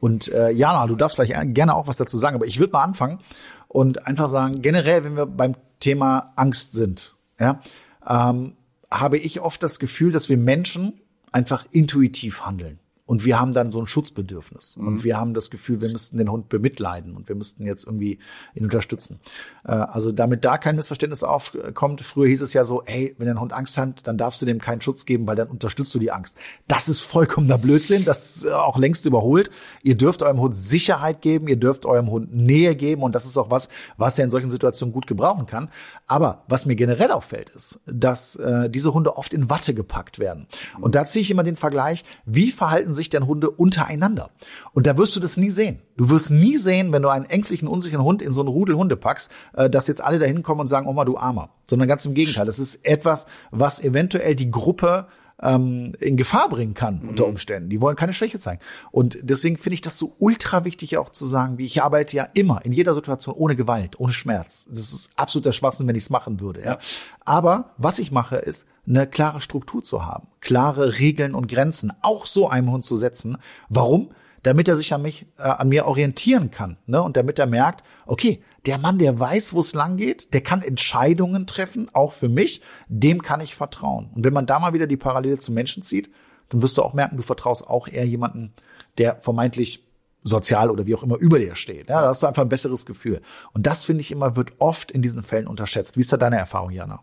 A: Und äh, Jana, du darfst gleich gerne auch was dazu sagen, aber ich würde mal anfangen und einfach sagen, generell, wenn wir beim Thema Angst sind, ja, ähm, habe ich oft das Gefühl, dass wir Menschen einfach intuitiv handeln. Und wir haben dann so ein Schutzbedürfnis. Mhm. Und wir haben das Gefühl, wir müssten den Hund bemitleiden und wir müssten jetzt irgendwie ihn unterstützen. Äh, also damit da kein Missverständnis aufkommt, früher hieß es ja so, ey, wenn dein Hund Angst hat, dann darfst du dem keinen Schutz geben, weil dann unterstützt du die Angst. Das ist vollkommener Blödsinn, das ist auch längst überholt. Ihr dürft eurem Hund Sicherheit geben, ihr dürft eurem Hund Nähe geben und das ist auch was, was er in solchen Situationen gut gebrauchen kann. Aber was mir generell auffällt, ist, dass äh, diese Hunde oft in Watte gepackt werden. Und da ziehe ich immer den Vergleich, wie verhalten sich denn Hunde untereinander? Und da wirst du das nie sehen. Du wirst nie sehen, wenn du einen ängstlichen, unsicheren Hund in so einen Rudel Hunde packst, äh, dass jetzt alle da hinkommen und sagen, Oma, du Armer. Sondern ganz im Gegenteil. Das ist etwas, was eventuell die Gruppe ähm, in Gefahr bringen kann mhm. unter Umständen. Die wollen keine Schwäche zeigen. Und deswegen finde ich das so ultra wichtig auch zu sagen, wie ich arbeite ja immer in jeder Situation ohne Gewalt, ohne Schmerz. Das ist absoluter Schwachsinn, wenn ich es machen würde. Ja. Aber was ich mache, ist eine klare Struktur zu haben, klare Regeln und Grenzen, auch so einem Hund zu setzen. Warum? Damit er sich an mich, äh, an mir orientieren kann, ne? Und damit er merkt, okay, der Mann, der weiß, wo es lang geht, der kann Entscheidungen treffen, auch für mich, dem kann ich vertrauen. Und wenn man da mal wieder die Parallele zum Menschen zieht, dann wirst du auch merken, du vertraust auch eher jemanden, der vermeintlich sozial oder wie auch immer über dir steht. Ja, da hast du einfach ein besseres Gefühl. Und das finde ich immer wird oft in diesen Fällen unterschätzt. Wie ist da deine Erfahrung, Jana?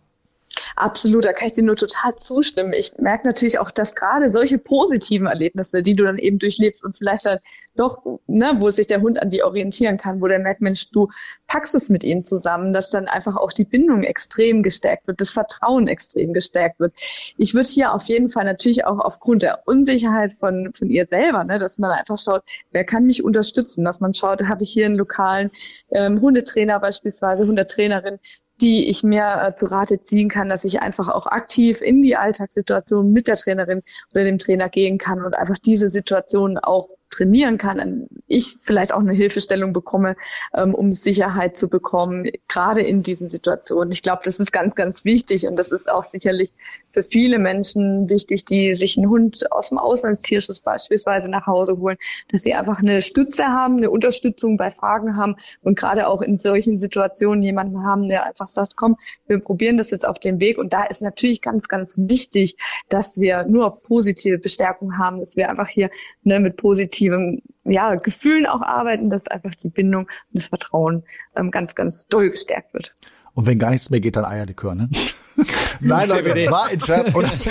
C: Absolut, da kann ich dir nur total zustimmen. Ich merke natürlich auch, dass gerade solche positiven Erlebnisse, die du dann eben durchlebst und vielleicht dann doch, ne, wo sich der Hund an die orientieren kann, wo der merkt, Mensch, du packst es mit ihm zusammen, dass dann einfach auch die Bindung extrem gestärkt wird, das Vertrauen extrem gestärkt wird. Ich würde hier auf jeden Fall natürlich auch aufgrund der Unsicherheit von, von ihr selber, ne, dass man einfach schaut, wer kann mich unterstützen, dass man schaut, habe ich hier einen lokalen ähm, Hundetrainer beispielsweise, Hundetrainerin, die ich mir äh, zu Rate ziehen kann, dass ich einfach auch aktiv in die Alltagssituation mit der Trainerin oder dem Trainer gehen kann und einfach diese Situation auch trainieren kann, ich vielleicht auch eine Hilfestellung bekomme, ähm, um Sicherheit zu bekommen, gerade in diesen Situationen. Ich glaube, das ist ganz, ganz wichtig und das ist auch sicherlich für viele Menschen wichtig, die sich einen Hund aus dem Auslandstierschutz beispielsweise nach Hause holen, dass sie einfach eine Stütze haben, eine Unterstützung bei Fragen haben und gerade auch in solchen Situationen jemanden haben, der einfach sagt, komm, wir probieren das jetzt auf den Weg. Und da ist natürlich ganz, ganz wichtig, dass wir nur positive Bestärkung haben, dass wir einfach hier ne, mit positiven positiven ja, Gefühlen auch arbeiten, dass einfach die Bindung und das Vertrauen ähm, ganz, ganz doll gestärkt wird.
A: Und wenn gar nichts mehr geht, dann Eierlikör, ne? (laughs) Nein, Leute, das war ein Scherz.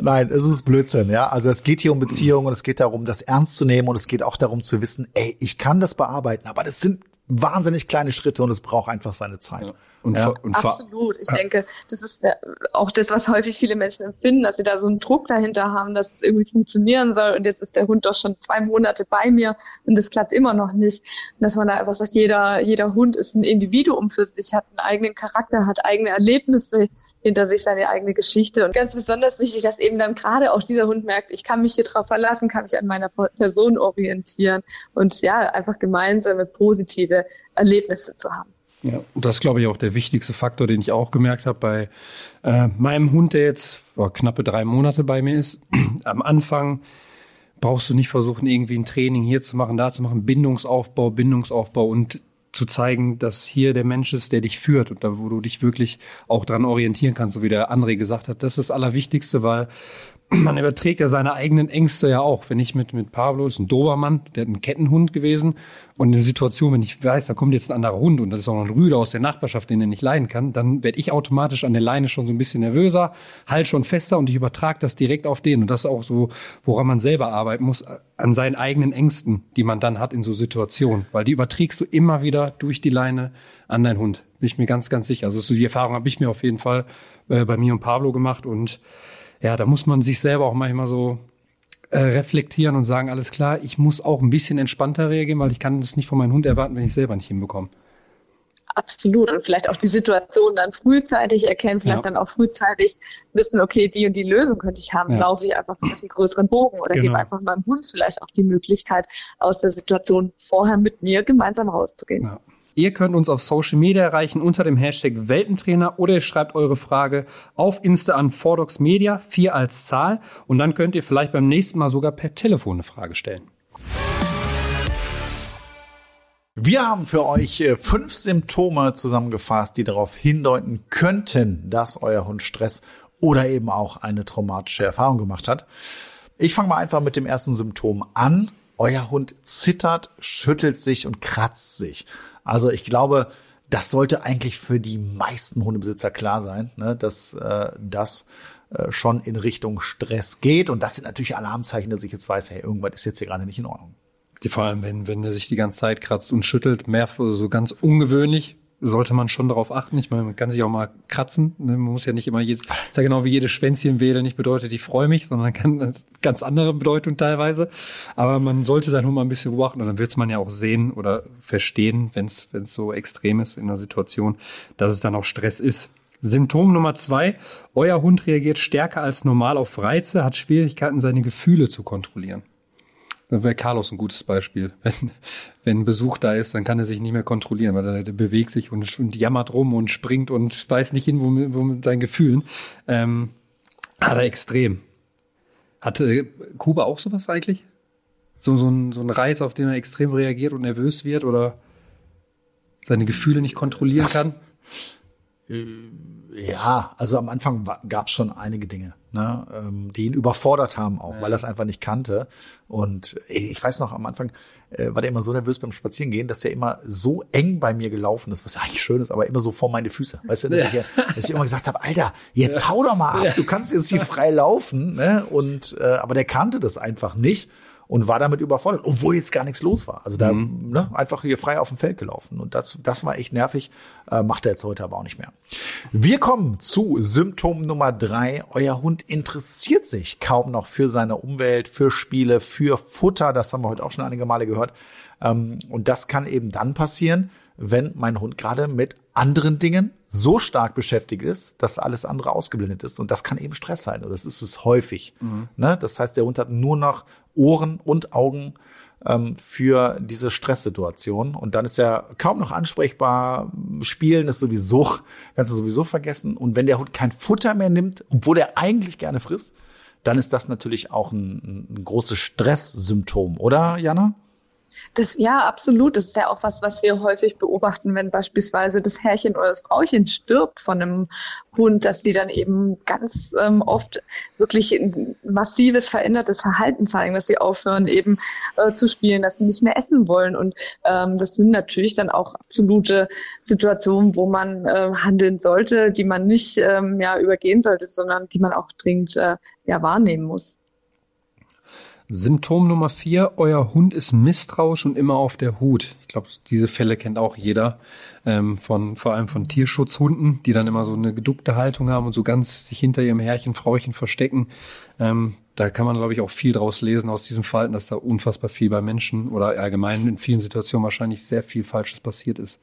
A: Nein, es ist Blödsinn, ja. Also es geht hier um Beziehungen und es geht darum, das ernst zu nehmen und es geht auch darum zu wissen, ey, ich kann das bearbeiten, aber das sind wahnsinnig kleine Schritte und es braucht einfach seine Zeit. Ja.
C: Und, ja. und Absolut. Ich ja. denke, das ist auch das, was häufig viele Menschen empfinden, dass sie da so einen Druck dahinter haben, dass es irgendwie funktionieren soll. Und jetzt ist der Hund doch schon zwei Monate bei mir und es klappt immer noch nicht. Und dass man da einfach sagt, jeder, jeder Hund ist ein Individuum für sich, hat einen eigenen Charakter, hat eigene Erlebnisse hinter sich, seine eigene Geschichte. Und ganz besonders wichtig, dass eben dann gerade auch dieser Hund merkt, ich kann mich hier drauf verlassen, kann mich an meiner Person orientieren und ja, einfach gemeinsame positive Erlebnisse zu haben.
B: Ja, und das ist, glaube ich, auch der wichtigste Faktor, den ich auch gemerkt habe bei äh, meinem Hund, der jetzt oh, knappe drei Monate bei mir ist. (clears throat) Am Anfang brauchst du nicht versuchen, irgendwie ein Training hier zu machen, da zu machen, Bindungsaufbau, Bindungsaufbau und zu zeigen, dass hier der Mensch ist, der dich führt und da, wo du dich wirklich auch dran orientieren kannst, so wie der André gesagt hat. Das ist das Allerwichtigste, weil (clears throat) man überträgt ja seine eigenen Ängste ja auch. Wenn ich mit, mit Pablo, ist ein Dobermann, der hat ein Kettenhund gewesen. Und in der Situation, wenn ich weiß, da kommt jetzt ein anderer Hund und das ist auch noch ein Rüde aus der Nachbarschaft, den er nicht leiden kann, dann werde ich automatisch an der Leine schon so ein bisschen nervöser, halt schon fester und ich übertrage das direkt auf den. Und das ist auch so, woran man selber arbeiten muss, an seinen eigenen Ängsten, die man dann hat in so Situationen. Weil die überträgst du immer wieder durch die Leine an deinen Hund. Bin ich mir ganz, ganz sicher. Also so die Erfahrung habe ich mir auf jeden Fall äh, bei mir und Pablo gemacht und ja, da muss man sich selber auch manchmal so äh, reflektieren und sagen, alles klar, ich muss auch ein bisschen entspannter reagieren, weil ich kann das nicht von meinem Hund erwarten, wenn ich selber nicht hinbekomme.
C: Absolut. Und vielleicht auch die Situation dann frühzeitig erkennen, vielleicht ja. dann auch frühzeitig wissen, okay, die und die Lösung könnte ich haben. Ja. Laufe ich einfach mit einem größeren Bogen oder genau. gebe einfach meinem Hund vielleicht auch die Möglichkeit, aus der Situation vorher mit mir gemeinsam rauszugehen. Ja.
B: Ihr könnt uns auf Social Media erreichen unter dem Hashtag Welpentrainer oder ihr schreibt eure Frage auf Insta an Fordox Media, 4 als Zahl. Und dann könnt ihr vielleicht beim nächsten Mal sogar per Telefon eine Frage stellen.
A: Wir haben für euch äh, fünf Symptome zusammengefasst, die darauf hindeuten könnten, dass euer Hund Stress oder eben auch eine traumatische Erfahrung gemacht hat. Ich fange mal einfach mit dem ersten Symptom an. Euer Hund zittert, schüttelt sich und kratzt sich. Also ich glaube, das sollte eigentlich für die meisten Hundebesitzer klar sein, ne, dass äh, das äh, schon in Richtung Stress geht. Und das sind natürlich Alarmzeichen, dass ich jetzt weiß, hey, irgendwas ist jetzt hier gerade nicht in Ordnung.
B: Die vor allem, wenn, wenn er sich die ganze Zeit kratzt und schüttelt, mehr so ganz ungewöhnlich, sollte man schon darauf achten. Ich meine, man kann sich auch mal kratzen. Ne? Man muss ja nicht immer jedes, ist ja genau wie jedes Schwänzchen wählen nicht bedeutet, ich freue mich, sondern (laughs) kann ganz andere Bedeutung teilweise. Aber man sollte sein Hund mal ein bisschen beobachten und dann wird man ja auch sehen oder verstehen, wenn es so extrem ist in der Situation, dass es dann auch Stress ist. Symptom Nummer zwei. Euer Hund reagiert stärker als normal auf Reize, hat Schwierigkeiten, seine Gefühle zu kontrollieren. Da wäre Carlos ein gutes Beispiel. (laughs) Wenn, wenn Besuch da ist, dann kann er sich nicht mehr kontrollieren, weil er, bewegt sich und, und jammert rum und springt und weiß nicht hin, wo, wo mit seinen Gefühlen. Ähm, hat er extrem. Hatte Kuba auch sowas eigentlich? So, so, ein, so ein Reiz, auf den er extrem reagiert und nervös wird oder seine Gefühle nicht kontrollieren kann? (laughs)
A: Äh, ja, also am Anfang gab es schon einige Dinge, ne, ähm, die ihn überfordert haben auch, ja. weil er es einfach nicht kannte. Und ich weiß noch, am Anfang äh, war der immer so nervös beim Spazierengehen, dass der immer so eng bei mir gelaufen ist, was eigentlich schön ist, aber immer so vor meine Füße. Weißt du, dass, ja. ich, dass ich immer gesagt habe, Alter, jetzt ja. hau doch mal ab, du kannst jetzt hier frei laufen. Ne? Und äh, aber der kannte das einfach nicht und war damit überfordert, obwohl jetzt gar nichts los war. Also da mhm. ne, einfach hier frei auf dem Feld gelaufen. Und das, das war echt nervig, äh, macht er jetzt heute aber auch nicht mehr. Wir kommen zu Symptom Nummer drei. Euer Hund interessiert sich kaum noch für seine Umwelt, für Spiele, für Futter. Das haben wir heute auch schon einige Male gehört. Ähm, und das kann eben dann passieren, wenn mein Hund gerade mit anderen Dingen so stark beschäftigt ist, dass alles andere ausgeblendet ist. Und das kann eben Stress sein. Oder das ist es häufig. Mhm. Ne? Das heißt, der Hund hat nur noch Ohren und Augen ähm, für diese Stresssituation. Und dann ist er kaum noch ansprechbar. Spielen ist sowieso, kannst du sowieso vergessen. Und wenn der Hund kein Futter mehr nimmt, obwohl er eigentlich gerne frisst, dann ist das natürlich auch ein, ein großes Stresssymptom, oder Jana?
C: Das, ja, absolut. Das ist ja auch was, was wir häufig beobachten, wenn beispielsweise das Herrchen oder das Frauchen stirbt von einem Hund, dass die dann eben ganz ähm, oft wirklich ein massives verändertes Verhalten zeigen, dass sie aufhören eben äh, zu spielen, dass sie nicht mehr essen wollen. Und ähm, das sind natürlich dann auch absolute Situationen, wo man äh, handeln sollte, die man nicht ähm, ja übergehen sollte, sondern die man auch dringend äh, ja wahrnehmen muss.
B: Symptom Nummer vier, euer Hund ist misstrauisch und immer auf der Hut. Ich glaube, diese Fälle kennt auch jeder, ähm, von, vor allem von Tierschutzhunden, die dann immer so eine geduckte Haltung haben und so ganz sich hinter ihrem Herrchen, Frauchen verstecken. Ähm, da kann man, glaube ich, auch viel draus lesen aus diesem Verhalten, dass da unfassbar viel bei Menschen oder allgemein in vielen Situationen wahrscheinlich sehr viel Falsches passiert ist.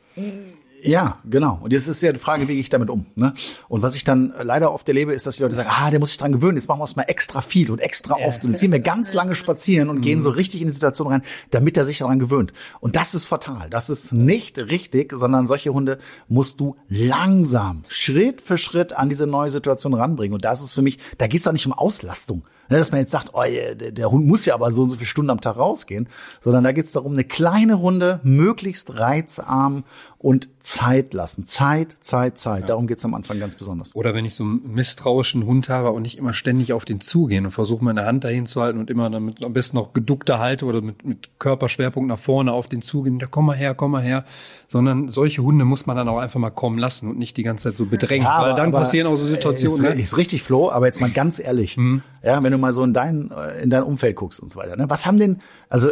A: Ja, genau. Und jetzt ist ja die Frage, wie gehe ich damit um? Ne? Und was ich dann leider oft erlebe, ist, dass die Leute sagen, ah, der muss sich dran gewöhnen, jetzt machen wir es mal extra viel und extra oft. Und jetzt gehen wir ganz lange (laughs) spazieren und gehen so richtig in die Situation rein, damit er sich daran gewöhnt. Und das ist fatal. Das ist nicht richtig, sondern solche Hunde musst du langsam, Schritt für Schritt an diese neue Situation ranbringen. Und das ist für mich, da geht es doch nicht um Auslastung. Ne, dass man jetzt sagt, oh, der, der, Hund muss ja aber so und so viele Stunden am Tag rausgehen, sondern da geht es darum, eine kleine Runde, möglichst reizarm und Zeit lassen. Zeit, Zeit, Zeit. Ja. Darum geht's am Anfang ganz besonders.
B: Oder wenn ich so einen misstrauischen Hund habe und nicht immer ständig auf den zugehen und versuche meine Hand dahin zu halten und immer damit am besten noch geduckter halte oder mit, mit Körperschwerpunkt nach vorne auf den zugehen, ja, komm mal her, komm mal her. Sondern solche Hunde muss man dann auch einfach mal kommen lassen und nicht die ganze Zeit so bedrängen. Ja,
A: weil
B: dann passieren auch so Situationen.
A: Ist, ne? ist richtig, Flo, aber jetzt mal ganz ehrlich. Mhm. Ja, wenn du mal so in dein, äh, in dein Umfeld guckst und so weiter. Ne? Was haben denn, also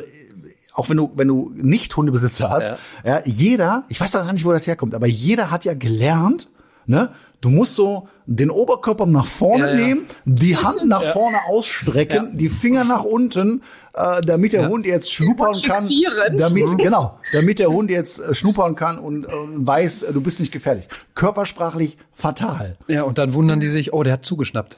A: auch wenn du, wenn du nicht Hundebesitzer hast, ja. ja, jeder, ich weiß doch gar nicht, wo das herkommt, aber jeder hat ja gelernt, ne, du musst so den Oberkörper nach vorne ja, nehmen, die Hand nach vorne ausstrecken, die Finger nach unten, äh, damit der Hund jetzt schnuppern kann, damit, genau, damit der Hund jetzt äh, schnuppern kann und äh, weiß, äh, du bist nicht gefährlich. Körpersprachlich fatal.
B: Ja, und dann wundern die sich, oh, der hat zugeschnappt.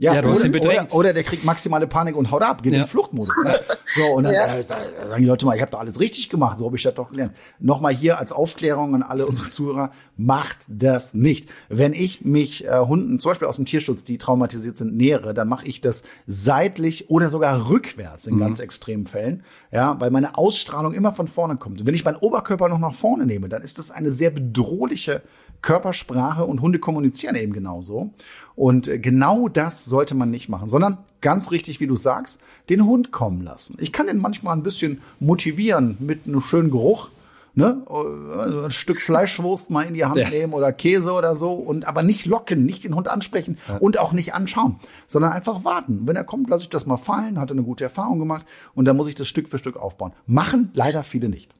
A: Ja, ja du oder, hast ihn bedrängt. Oder, oder der kriegt maximale Panik und haut ab, geht ja. in den Fluchtmodus. Ne? So, und dann ja. äh, sagen die Leute mal, ich habe doch alles richtig gemacht, so habe ich das doch gelernt. Nochmal hier als Aufklärung an alle unsere Zuhörer, macht das nicht. Wenn ich mich äh, Hunden, zum Beispiel aus dem Tierschutz, die traumatisiert sind, nähere, dann mache ich das seitlich oder sogar rückwärts in mhm. ganz extremen Fällen, ja, weil meine Ausstrahlung immer von vorne kommt. Wenn ich meinen Oberkörper noch nach vorne nehme, dann ist das eine sehr bedrohliche Körpersprache und Hunde kommunizieren eben genauso. Und genau das sollte man nicht machen, sondern ganz richtig, wie du sagst, den Hund kommen lassen. Ich kann den manchmal ein bisschen motivieren mit einem schönen Geruch. Ne? Also ein Stück Fleischwurst mal in die Hand ja. nehmen oder Käse oder so und aber nicht locken, nicht den Hund ansprechen ja. und auch nicht anschauen, sondern einfach warten. Wenn er kommt, lasse ich das mal fallen, hatte eine gute Erfahrung gemacht und dann muss ich das Stück für Stück aufbauen. Machen leider viele nicht.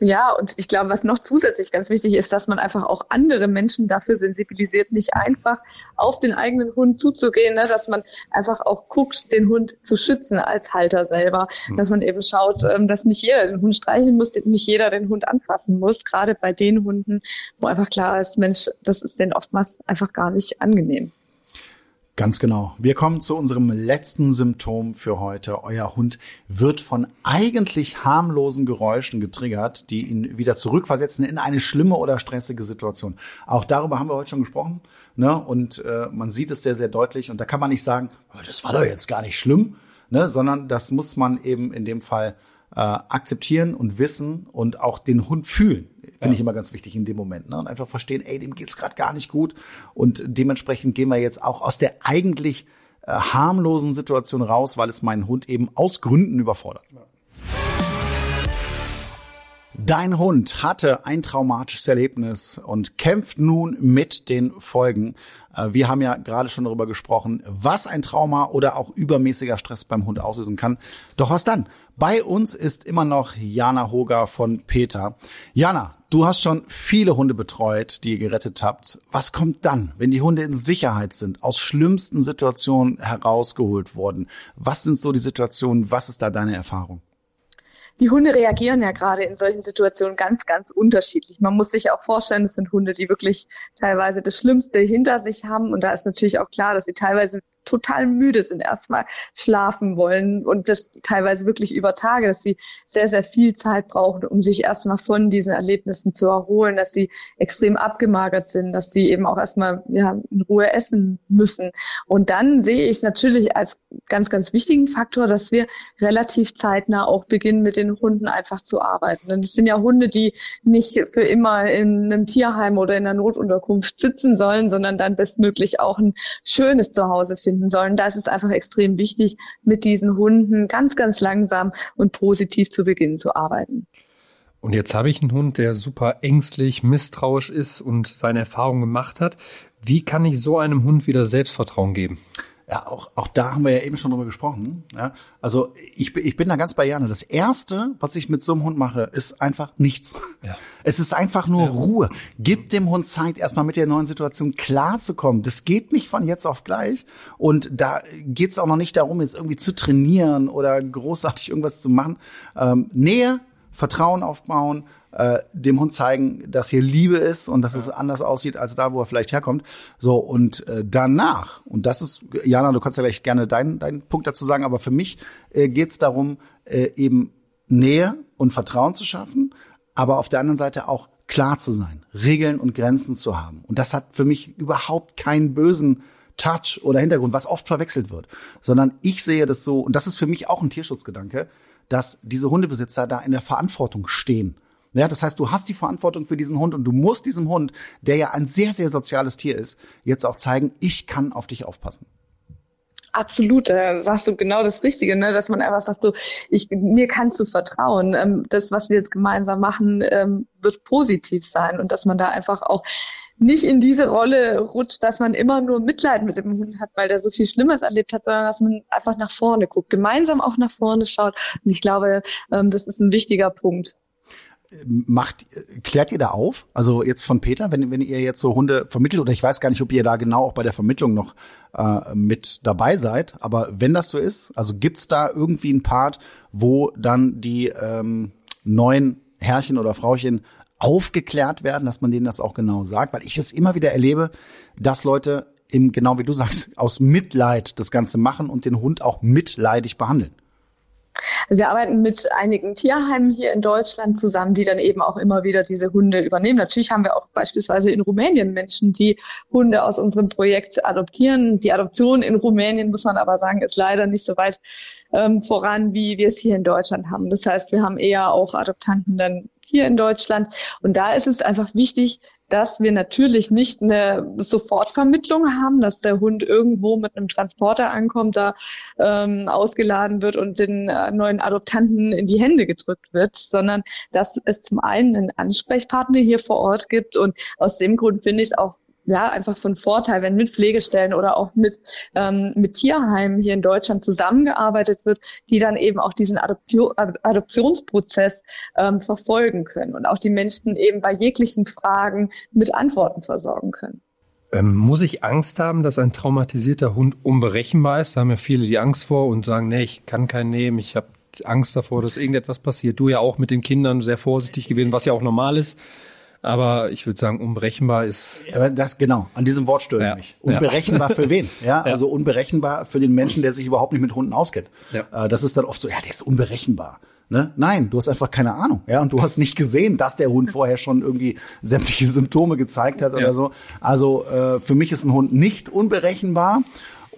C: Ja. Und ich glaube, was noch zusätzlich ganz wichtig ist, dass man einfach auch andere Menschen dafür sensibilisiert, nicht einfach auf den eigenen Hund zuzugehen, ne? dass man einfach auch guckt, den Hund zu schützen als Halter selber, mhm. dass man eben schaut, ähm, dass nicht jeder den Hund streicheln muss, nicht jeder den Hund anfassen muss, gerade bei den Hunden, wo einfach klar ist, Mensch, das ist denen oftmals einfach gar nicht angenehm.
A: Ganz genau. Wir kommen zu unserem letzten Symptom für heute. Euer Hund wird von eigentlich harmlosen Geräuschen getriggert, die ihn wieder zurückversetzen in eine schlimme oder stressige Situation. Auch darüber haben wir heute schon gesprochen. Ne? Und äh, man sieht es sehr, sehr deutlich. Und da kann man nicht sagen, oh, das war doch jetzt gar nicht schlimm, ne? sondern das muss man eben in dem Fall äh, akzeptieren und wissen und auch den Hund fühlen. Finde ja. ich immer ganz wichtig in dem Moment. Ne? Und einfach verstehen, ey, dem geht's gerade gar nicht gut. Und dementsprechend gehen wir jetzt auch aus der eigentlich äh, harmlosen Situation raus, weil es meinen Hund eben aus Gründen überfordert. Ja. Dein Hund hatte ein traumatisches Erlebnis und kämpft nun mit den Folgen. Äh, wir haben ja gerade schon darüber gesprochen, was ein Trauma oder auch übermäßiger Stress beim Hund auslösen kann. Doch was dann? Bei uns ist immer noch Jana Hoger von Peter. Jana, du hast schon viele Hunde betreut, die ihr gerettet habt. Was kommt dann, wenn die Hunde in Sicherheit sind, aus schlimmsten Situationen herausgeholt wurden? Was sind so die Situationen? Was ist da deine Erfahrung?
C: die Hunde reagieren ja gerade in solchen Situationen ganz, ganz unterschiedlich. Man muss sich auch vorstellen, es sind Hunde, die wirklich teilweise das Schlimmste hinter sich haben. Und da ist natürlich auch klar, dass sie teilweise total müde sind, erstmal schlafen wollen und das teilweise wirklich über Tage, dass sie sehr, sehr viel Zeit brauchen, um sich erstmal von diesen Erlebnissen zu erholen, dass sie extrem abgemagert sind, dass sie eben auch erstmal ja, in Ruhe essen müssen. Und dann sehe ich natürlich als ganz, ganz wichtigen Faktor, dass wir relativ zeitnah auch beginnen, mit den Hunden einfach zu arbeiten. Denn das sind ja Hunde, die nicht für immer in einem Tierheim oder in einer Notunterkunft sitzen sollen, sondern dann bestmöglich auch ein schönes Zuhause finden finden sollen. Da ist einfach extrem wichtig, mit diesen Hunden ganz, ganz langsam und positiv zu beginnen zu arbeiten.
B: Und jetzt habe ich einen Hund, der super ängstlich, misstrauisch ist und seine Erfahrungen gemacht hat. Wie kann ich so einem Hund wieder Selbstvertrauen geben?
A: Ja, auch, auch da haben wir ja eben schon drüber gesprochen. Ja, also ich, ich bin da ganz bei Jana. Das Erste, was ich mit so einem Hund mache, ist einfach nichts. Ja. Es ist einfach nur ja. Ruhe. Gib dem Hund Zeit, erstmal mit der neuen Situation klarzukommen. Das geht nicht von jetzt auf gleich. Und da geht's auch noch nicht darum, jetzt irgendwie zu trainieren oder großartig irgendwas zu machen. Ähm, Nähe, Vertrauen aufbauen, äh, dem Hund zeigen, dass hier Liebe ist und dass ja. es anders aussieht als da, wo er vielleicht herkommt. So und äh, danach und das ist Jana, du kannst ja gleich gerne deinen deinen Punkt dazu sagen, aber für mich äh, geht es darum, äh, eben Nähe und Vertrauen zu schaffen, aber auf der anderen Seite auch klar zu sein, Regeln und Grenzen zu haben. Und das hat für mich überhaupt keinen bösen Touch oder Hintergrund, was oft verwechselt wird, sondern ich sehe das so, und das ist für mich auch ein Tierschutzgedanke, dass diese Hundebesitzer da in der Verantwortung stehen ja, das heißt, du hast die Verantwortung für diesen Hund und du musst diesem Hund, der ja ein sehr, sehr soziales Tier ist, jetzt auch zeigen, ich kann auf dich aufpassen.
C: Absolut, da sagst du genau das Richtige, ne? dass man einfach sagt, so, ich, mir kannst du vertrauen. Ähm, das, was wir jetzt gemeinsam machen, ähm, wird positiv sein und dass man da einfach auch nicht in diese Rolle rutscht, dass man immer nur Mitleid mit dem Hund hat, weil der so viel Schlimmes erlebt hat, sondern dass man einfach nach vorne guckt, gemeinsam auch nach vorne schaut. Und ich glaube, ähm, das ist ein wichtiger Punkt
A: macht, klärt ihr da auf? Also jetzt von Peter, wenn, wenn ihr jetzt so Hunde vermittelt, oder ich weiß gar nicht, ob ihr da genau auch bei der Vermittlung noch äh, mit dabei seid, aber wenn das so ist, also gibt's da irgendwie einen Part, wo dann die ähm, neuen Herrchen oder Frauchen aufgeklärt werden, dass man denen das auch genau sagt, weil ich es immer wieder erlebe, dass Leute im, genau wie du sagst, aus Mitleid das Ganze machen und den Hund auch mitleidig behandeln.
C: Wir arbeiten mit einigen Tierheimen hier in Deutschland zusammen, die dann eben auch immer wieder diese Hunde übernehmen. Natürlich haben wir auch beispielsweise in Rumänien Menschen, die Hunde aus unserem Projekt adoptieren. Die Adoption in Rumänien, muss man aber sagen, ist leider nicht so weit ähm, voran, wie wir es hier in Deutschland haben. Das heißt, wir haben eher auch Adoptanten dann hier in Deutschland. Und da ist es einfach wichtig, dass wir natürlich nicht eine Sofortvermittlung haben, dass der Hund irgendwo mit einem Transporter ankommt, da ähm, ausgeladen wird und den äh, neuen Adoptanten in die Hände gedrückt wird, sondern dass es zum einen einen Ansprechpartner hier vor Ort gibt. Und aus dem Grund finde ich es auch ja, einfach von Vorteil, wenn mit Pflegestellen oder auch mit, ähm, mit Tierheimen hier in Deutschland zusammengearbeitet wird, die dann eben auch diesen Adoptio Adoptionsprozess ähm, verfolgen können und auch die Menschen eben bei jeglichen Fragen mit Antworten versorgen können.
B: Ähm, muss ich Angst haben, dass ein traumatisierter Hund unberechenbar ist? Da haben ja viele die Angst vor und sagen, nee, ich kann keinen nehmen, ich habe Angst davor, dass irgendetwas passiert. Du ja auch mit den Kindern sehr vorsichtig gewesen, was ja auch normal ist. Aber ich würde sagen, unberechenbar ist.
A: Ja, das genau. An diesem Wort störe ich ja. mich. Unberechenbar ja. für wen? (laughs) Ja, also unberechenbar für den Menschen, der sich überhaupt nicht mit Hunden auskennt. Ja. Äh, das ist dann oft so, ja, der ist unberechenbar. Ne? Nein, du hast einfach keine Ahnung, ja, und du hast nicht gesehen, dass der Hund vorher schon irgendwie sämtliche Symptome gezeigt hat oder so. Also äh, für mich ist ein Hund nicht unberechenbar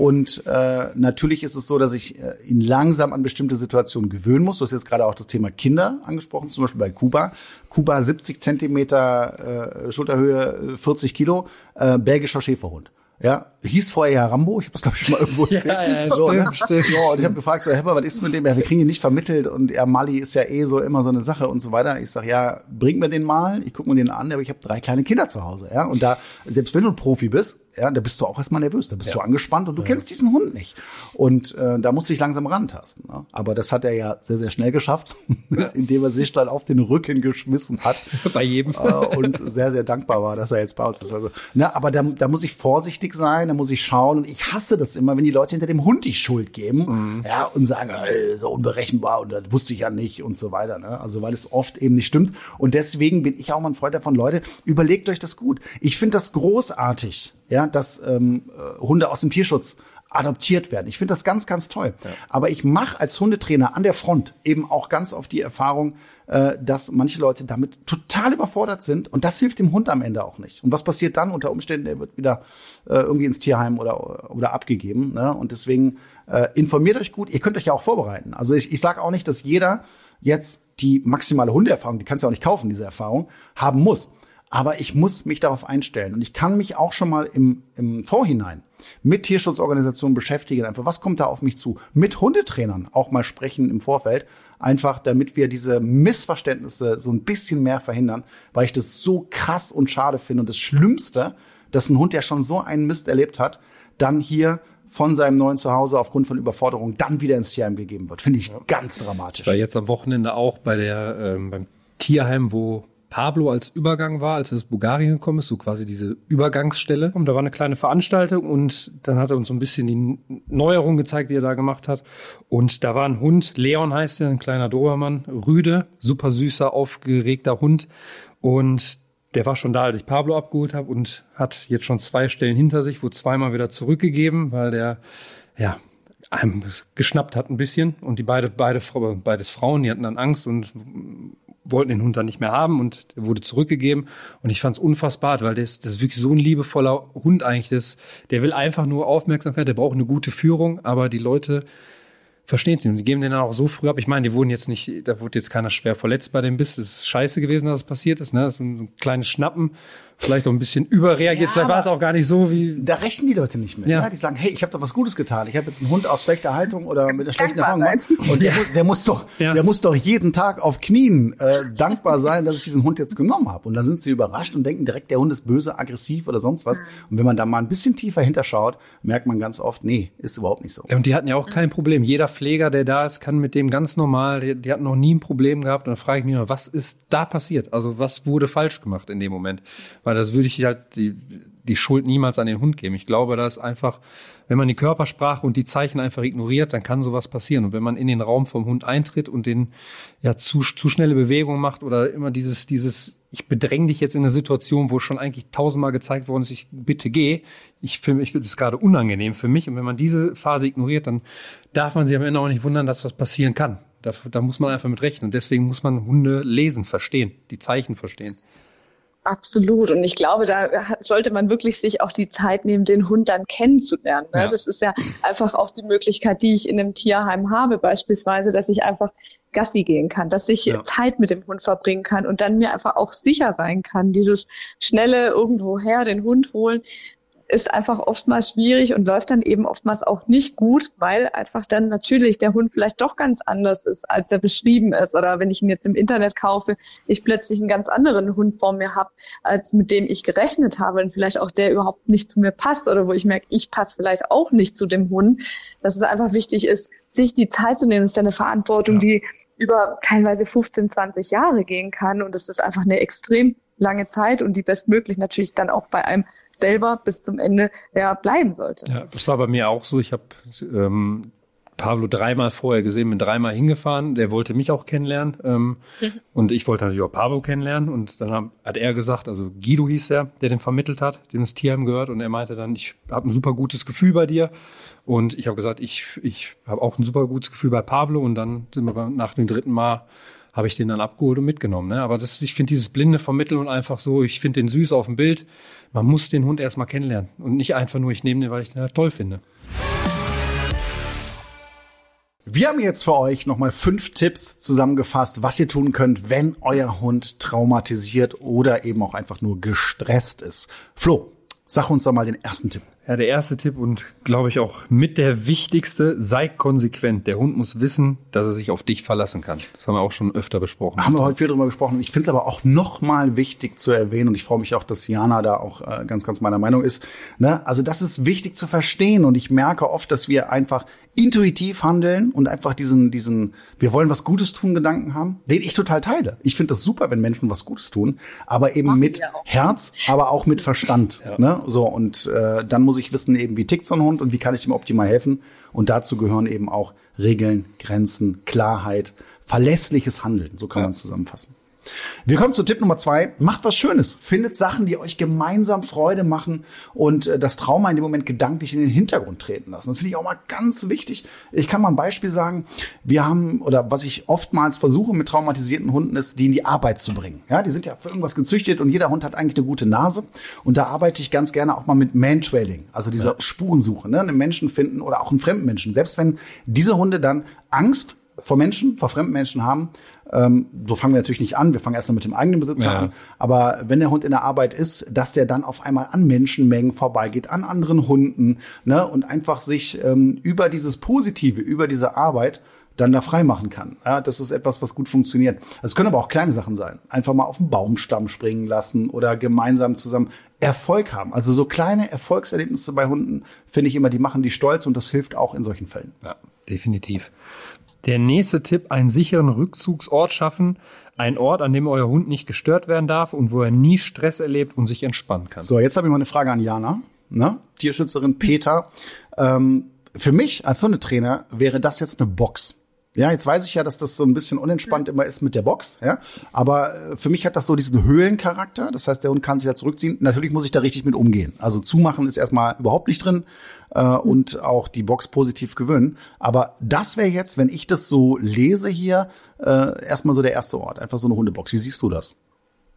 A: und äh, natürlich ist es so, dass ich äh, ihn langsam an bestimmte Situationen gewöhnen muss. Du hast jetzt gerade auch das Thema Kinder angesprochen, zum Beispiel bei Kuba. Kuba 70 Zentimeter äh, Schulterhöhe, 40 Kilo, äh, belgischer Schäferhund. Ja, hieß vorher ja Rambo, ich habe das glaube ich schon mal irgendwo (laughs) erzählt. ja, ja, so, stimmt, ne? stimmt. So, und ich habe gefragt, so, Hepper, was ist mit dem? Ja, wir kriegen ihn nicht vermittelt und ja, Mali ist ja eh so immer so eine Sache und so weiter. Ich sag ja, bring mir den mal, ich guck mir den an, aber ich habe drei kleine Kinder zu Hause, ja. Und da, selbst wenn du ein Profi bist, ja, da bist du auch erstmal nervös, da bist ja. du angespannt und du ja. kennst diesen Hund nicht. Und äh, da musst du dich langsam rantasten. Ne? Aber das hat er ja sehr, sehr schnell geschafft, (laughs) ja. indem er sich dann auf den Rücken geschmissen hat. (laughs)
B: Bei jedem.
A: Äh, und sehr, sehr dankbar war, dass er jetzt bei uns ist. Also, ne, aber da, da muss ich vorsichtig sein, da muss ich schauen. Und ich hasse das immer, wenn die Leute hinter dem Hund die Schuld geben mhm. ja, und sagen, ey, so unberechenbar und das wusste ich ja nicht und so weiter. Ne? Also weil es oft eben nicht stimmt. Und deswegen bin ich auch mal ein Freund davon, Leute, überlegt euch das gut. Ich finde das großartig, ja, dass ähm, äh, Hunde aus dem Tierschutz adoptiert werden. Ich finde das ganz, ganz toll. Ja. Aber ich mache als Hundetrainer an der Front eben auch ganz oft die Erfahrung, äh, dass manche Leute damit total überfordert sind und das hilft dem Hund am Ende auch nicht. Und was passiert dann? Unter Umständen, er wird wieder äh, irgendwie ins Tierheim oder, oder abgegeben. Ne? Und deswegen äh, informiert euch gut. Ihr könnt euch ja auch vorbereiten. Also ich, ich sage auch nicht, dass jeder jetzt die maximale Hundeerfahrung, die kannst du auch nicht kaufen, diese Erfahrung, haben muss. Aber ich muss mich darauf einstellen. Und ich kann mich auch schon mal im, im Vorhinein mit Tierschutzorganisationen beschäftigen. Einfach, was kommt da auf mich zu? Mit Hundetrainern auch mal sprechen im Vorfeld. Einfach, damit wir diese Missverständnisse so ein bisschen mehr verhindern, weil ich das so krass und schade finde. Und das Schlimmste, dass ein Hund, der schon so einen Mist erlebt hat, dann hier von seinem neuen Zuhause aufgrund von Überforderung dann wieder ins Tierheim gegeben wird. Finde ich ganz dramatisch. Ich
B: war jetzt am Wochenende auch bei der, ähm, beim Tierheim, wo Pablo als Übergang war, als er aus Bulgarien gekommen ist, so quasi diese Übergangsstelle. Und da war eine kleine Veranstaltung und dann hat er uns so ein bisschen die Neuerung gezeigt, die er da gemacht hat. Und da war ein Hund, Leon heißt er, ein kleiner Dobermann, Rüde, super süßer, aufgeregter Hund. Und der war schon da, als ich Pablo abgeholt habe und hat jetzt schon zwei Stellen hinter sich, wurde zweimal wieder zurückgegeben, weil der, ja, einem geschnappt hat ein bisschen und die beide, beide, beides Frauen, die hatten dann Angst und wollten den Hund dann nicht mehr haben und er wurde zurückgegeben. Und ich fand es unfassbar, weil das, das ist wirklich so ein liebevoller Hund eigentlich. Das, der will einfach nur Aufmerksamkeit, der braucht eine gute Führung, aber die Leute verstehen es nicht. Und die geben den dann auch so früh ab. Ich meine, die wurden jetzt nicht, da wurde jetzt keiner schwer verletzt bei dem Biss. Es ist scheiße gewesen, dass es passiert ist. Ne? So ein, ein kleines Schnappen vielleicht auch ein bisschen überreagiert. Ja, vielleicht war es auch gar nicht so wie.
A: Da rechnen die Leute nicht mehr. Ja. ja die sagen, hey, ich habe doch was Gutes getan. Ich habe jetzt einen Hund aus schlechter Haltung oder mit einer schlechten Erfahrung Und der, der muss doch, ja. der muss doch jeden Tag auf Knien äh, dankbar sein, dass ich diesen Hund jetzt genommen habe. Und dann sind sie überrascht und denken direkt, der Hund ist böse, aggressiv oder sonst was. Und wenn man da mal ein bisschen tiefer hinterschaut, merkt man ganz oft, nee, ist überhaupt nicht so.
B: Ja, und die hatten ja auch kein Problem. Jeder Pfleger, der da ist, kann mit dem ganz normal, die, die hatten noch nie ein Problem gehabt. Und dann frage ich mich mal, was ist da passiert? Also was wurde falsch gemacht in dem Moment? Weil das würde ich halt die, die Schuld niemals an den Hund geben. Ich glaube, dass einfach, wenn man die Körpersprache und die Zeichen einfach ignoriert, dann kann sowas passieren. Und wenn man in den Raum vom Hund eintritt und den ja zu, zu schnelle Bewegungen macht oder immer dieses, dieses, ich bedränge dich jetzt in eine Situation, wo schon eigentlich tausendmal gezeigt worden ist, ich bitte geh. Ich finde, ich das ist gerade unangenehm für mich. Und wenn man diese Phase ignoriert, dann darf man sich am Ende auch nicht wundern, dass was passieren kann. Da, da muss man einfach mit rechnen. Und deswegen muss man Hunde lesen, verstehen, die Zeichen verstehen.
C: Absolut. Und ich glaube, da sollte man wirklich sich auch die Zeit nehmen, den Hund dann kennenzulernen. Ne? Ja. Das ist ja einfach auch die Möglichkeit, die ich in einem Tierheim habe, beispielsweise, dass ich einfach Gassi gehen kann, dass ich ja. Zeit mit dem Hund verbringen kann und dann mir einfach auch sicher sein kann. Dieses schnelle irgendwoher den Hund holen, ist einfach oftmals schwierig und läuft dann eben oftmals auch nicht gut, weil einfach dann natürlich der Hund vielleicht doch ganz anders ist, als er beschrieben ist. Oder wenn ich ihn jetzt im Internet kaufe, ich plötzlich einen ganz anderen Hund vor mir habe, als mit dem ich gerechnet habe und vielleicht auch der überhaupt nicht zu mir passt oder wo ich merke, ich passe vielleicht auch nicht zu dem Hund. Dass es einfach wichtig ist, sich die Zeit zu nehmen, ist ja eine Verantwortung, ja. die über teilweise 15, 20 Jahre gehen kann. Und es ist einfach eine extrem lange Zeit und die bestmöglich natürlich dann auch bei einem selber bis zum Ende ja, bleiben sollte.
B: Ja, das war bei mir auch so. Ich habe ähm, Pablo dreimal vorher gesehen, bin dreimal hingefahren. Der wollte mich auch kennenlernen ähm, mhm. und ich wollte natürlich auch Pablo kennenlernen. Und dann hat, hat er gesagt, also Guido hieß er, der den vermittelt hat, dem das Tierheim gehört. Und er meinte dann, ich habe ein super gutes Gefühl bei dir. Und ich habe gesagt, ich, ich habe auch ein super gutes Gefühl bei Pablo. Und dann sind wir nach dem dritten Mal habe ich den dann abgeholt und mitgenommen. Ne? Aber das, ich finde dieses blinde Vermitteln und einfach so, ich finde den süß auf dem Bild. Man muss den Hund erstmal kennenlernen und nicht einfach nur, ich nehme den, weil ich den halt toll finde.
A: Wir haben jetzt für euch nochmal fünf Tipps zusammengefasst, was ihr tun könnt, wenn euer Hund traumatisiert oder eben auch einfach nur gestresst ist. Flo, sag uns doch mal den ersten Tipp.
B: Ja, der erste Tipp und glaube ich auch mit der wichtigste, sei konsequent. Der Hund muss wissen, dass er sich auf dich verlassen kann. Das haben wir auch schon öfter besprochen.
A: Haben wir heute viel drüber gesprochen. Ich finde es aber auch nochmal wichtig zu erwähnen und ich freue mich auch, dass Jana da auch äh, ganz, ganz meiner Meinung ist. Ne? Also das ist wichtig zu verstehen und ich merke oft, dass wir einfach intuitiv handeln und einfach diesen, diesen, wir wollen was Gutes tun Gedanken haben, den ich total teile. Ich finde das super, wenn Menschen was Gutes tun, aber eben Machen mit Herz, aber auch mit Verstand. Ja. Ne? So, und äh, dann muss ich wissen, eben, wie tickt so ein Hund und wie kann ich ihm optimal helfen. Und dazu gehören eben auch Regeln, Grenzen, Klarheit, verlässliches Handeln. So kann ja. man es zusammenfassen. Wir kommen zu Tipp Nummer zwei. Macht was Schönes. Findet Sachen, die euch gemeinsam Freude machen und äh, das Trauma in dem Moment gedanklich in den Hintergrund treten lassen. Das finde ich auch mal ganz wichtig. Ich kann mal ein Beispiel sagen. Wir haben, oder was ich oftmals versuche mit traumatisierten Hunden ist, die in die Arbeit zu bringen. Ja, die sind ja für irgendwas gezüchtet und jeder Hund hat eigentlich eine gute Nase. Und da arbeite ich ganz gerne auch mal mit Man-Trailing, also dieser ja. Spurensuche, ne? einen Menschen finden oder auch einen fremden Menschen. Selbst wenn diese Hunde dann Angst vor Menschen, vor fremden Menschen haben, ähm, so fangen wir natürlich nicht an. Wir fangen erst mal mit dem eigenen Besitzer ja. an. Aber wenn der Hund in der Arbeit ist, dass der dann auf einmal an Menschenmengen vorbeigeht, an anderen Hunden, ne, und einfach sich ähm, über dieses Positive, über diese Arbeit dann da frei machen kann. Ja, das ist etwas, was gut funktioniert. Es können aber auch kleine Sachen sein. Einfach mal auf den Baumstamm springen lassen oder gemeinsam zusammen Erfolg haben. Also so kleine Erfolgserlebnisse bei Hunden finde ich immer, die machen die stolz und das hilft auch in solchen Fällen.
B: Ja, definitiv. Der nächste Tipp, einen sicheren Rückzugsort schaffen. Ein Ort, an dem euer Hund nicht gestört werden darf und wo er nie Stress erlebt und sich entspannen kann.
A: So, jetzt habe ich mal eine Frage an Jana, ne? Tierschützerin Peter. Ähm, für mich als Hundetrainer wäre das jetzt eine Box. Ja, jetzt weiß ich ja, dass das so ein bisschen unentspannt immer ist mit der Box, ja. Aber äh, für mich hat das so diesen Höhlencharakter. Das heißt, der Hund kann sich da zurückziehen. Natürlich muss ich da richtig mit umgehen. Also zumachen ist erstmal überhaupt nicht drin äh, und auch die Box positiv gewöhnen. Aber das wäre jetzt, wenn ich das so lese hier, äh, erstmal so der erste Ort. Einfach so eine Hundebox. Wie siehst du das?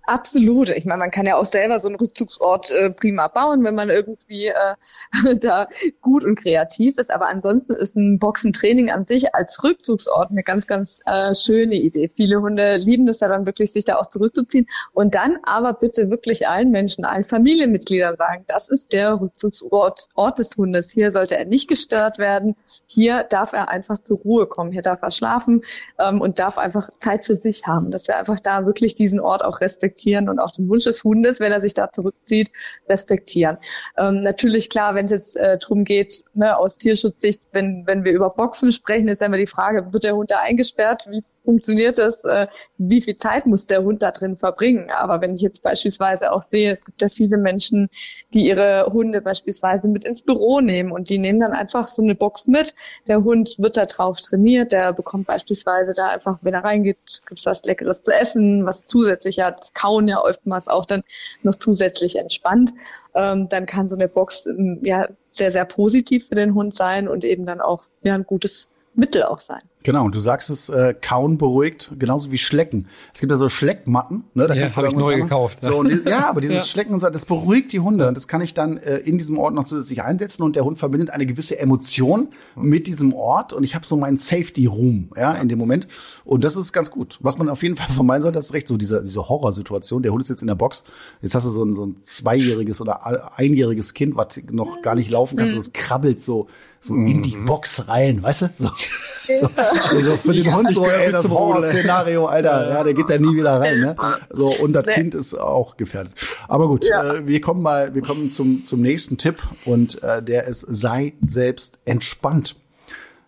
C: Absolut. Ich meine, man kann ja auch selber so einen Rückzugsort äh, prima bauen, wenn man irgendwie äh, (laughs) da gut und kreativ ist. Aber ansonsten ist ein Boxentraining an sich als Rückzugsort eine ganz, ganz äh, schöne Idee. Viele Hunde lieben es ja dann wirklich, sich da auch zurückzuziehen. Und dann aber bitte wirklich allen Menschen, allen Familienmitgliedern sagen, das ist der Rückzugsort Ort des Hundes. Hier sollte er nicht gestört werden. Hier darf er einfach zur Ruhe kommen. Hier darf er schlafen ähm, und darf einfach Zeit für sich haben. Dass er einfach da wirklich diesen Ort auch respektiert respektieren und auch den Wunsch des Hundes, wenn er sich da zurückzieht, respektieren. Ähm, natürlich klar, wenn es jetzt äh, darum geht, ne, aus Tierschutzsicht, wenn, wenn wir über Boxen sprechen, ist immer die Frage, wird der Hund da eingesperrt? Wie funktioniert das? Äh, wie viel Zeit muss der Hund da drin verbringen? Aber wenn ich jetzt beispielsweise auch sehe, es gibt ja viele Menschen, die ihre Hunde beispielsweise mit ins Büro nehmen und die nehmen dann einfach so eine Box mit. Der Hund wird da drauf trainiert, der bekommt beispielsweise da einfach, wenn er reingeht, gibt es was Leckeres zu essen, was zusätzlich ja, Kauen ja oftmals auch dann noch zusätzlich entspannt. Ähm, dann kann so eine Box ähm, ja sehr, sehr positiv für den Hund sein und eben dann auch ja ein gutes Mittel auch sein.
A: Genau, und du sagst es, äh, kauen beruhigt, genauso wie Schlecken. Es gibt ja so Schleckmatten, ne? Da
B: Ja,
A: kannst du
B: hab ich neu
A: machen.
B: gekauft, ja.
A: So, und die, ja, aber dieses (laughs)
B: Ja.
A: Schlecken und so, das beruhigt die Hunde. Und das kann ich dann äh, in diesem Ort noch zusätzlich einsetzen und der Hund verbindet eine gewisse Emotion mit diesem Ort und ich habe so meinen Safety Room, ja, in dem Moment. Und das ist ganz gut. Was man auf jeden Fall vermeiden sollte, das ist recht, so diese, diese Horrorsituation. Der Hund ist jetzt in der Box. Jetzt hast du so ein, so ein zweijähriges oder einjähriges Kind, was noch gar nicht laufen kann, so das krabbelt so, so in die Box rein, weißt du? So, (laughs) so, also für den Hund so, ey, das. Horrorszenario, Alter, ja, der geht da nie wieder rein, ne? So, und das
C: Nee.
A: Kind ist auch gefährdet. Aber gut,
C: Ja.
A: äh, wir kommen mal, wir kommen zum, zum nächsten Tipp und äh, der ist, sei selbst entspannt.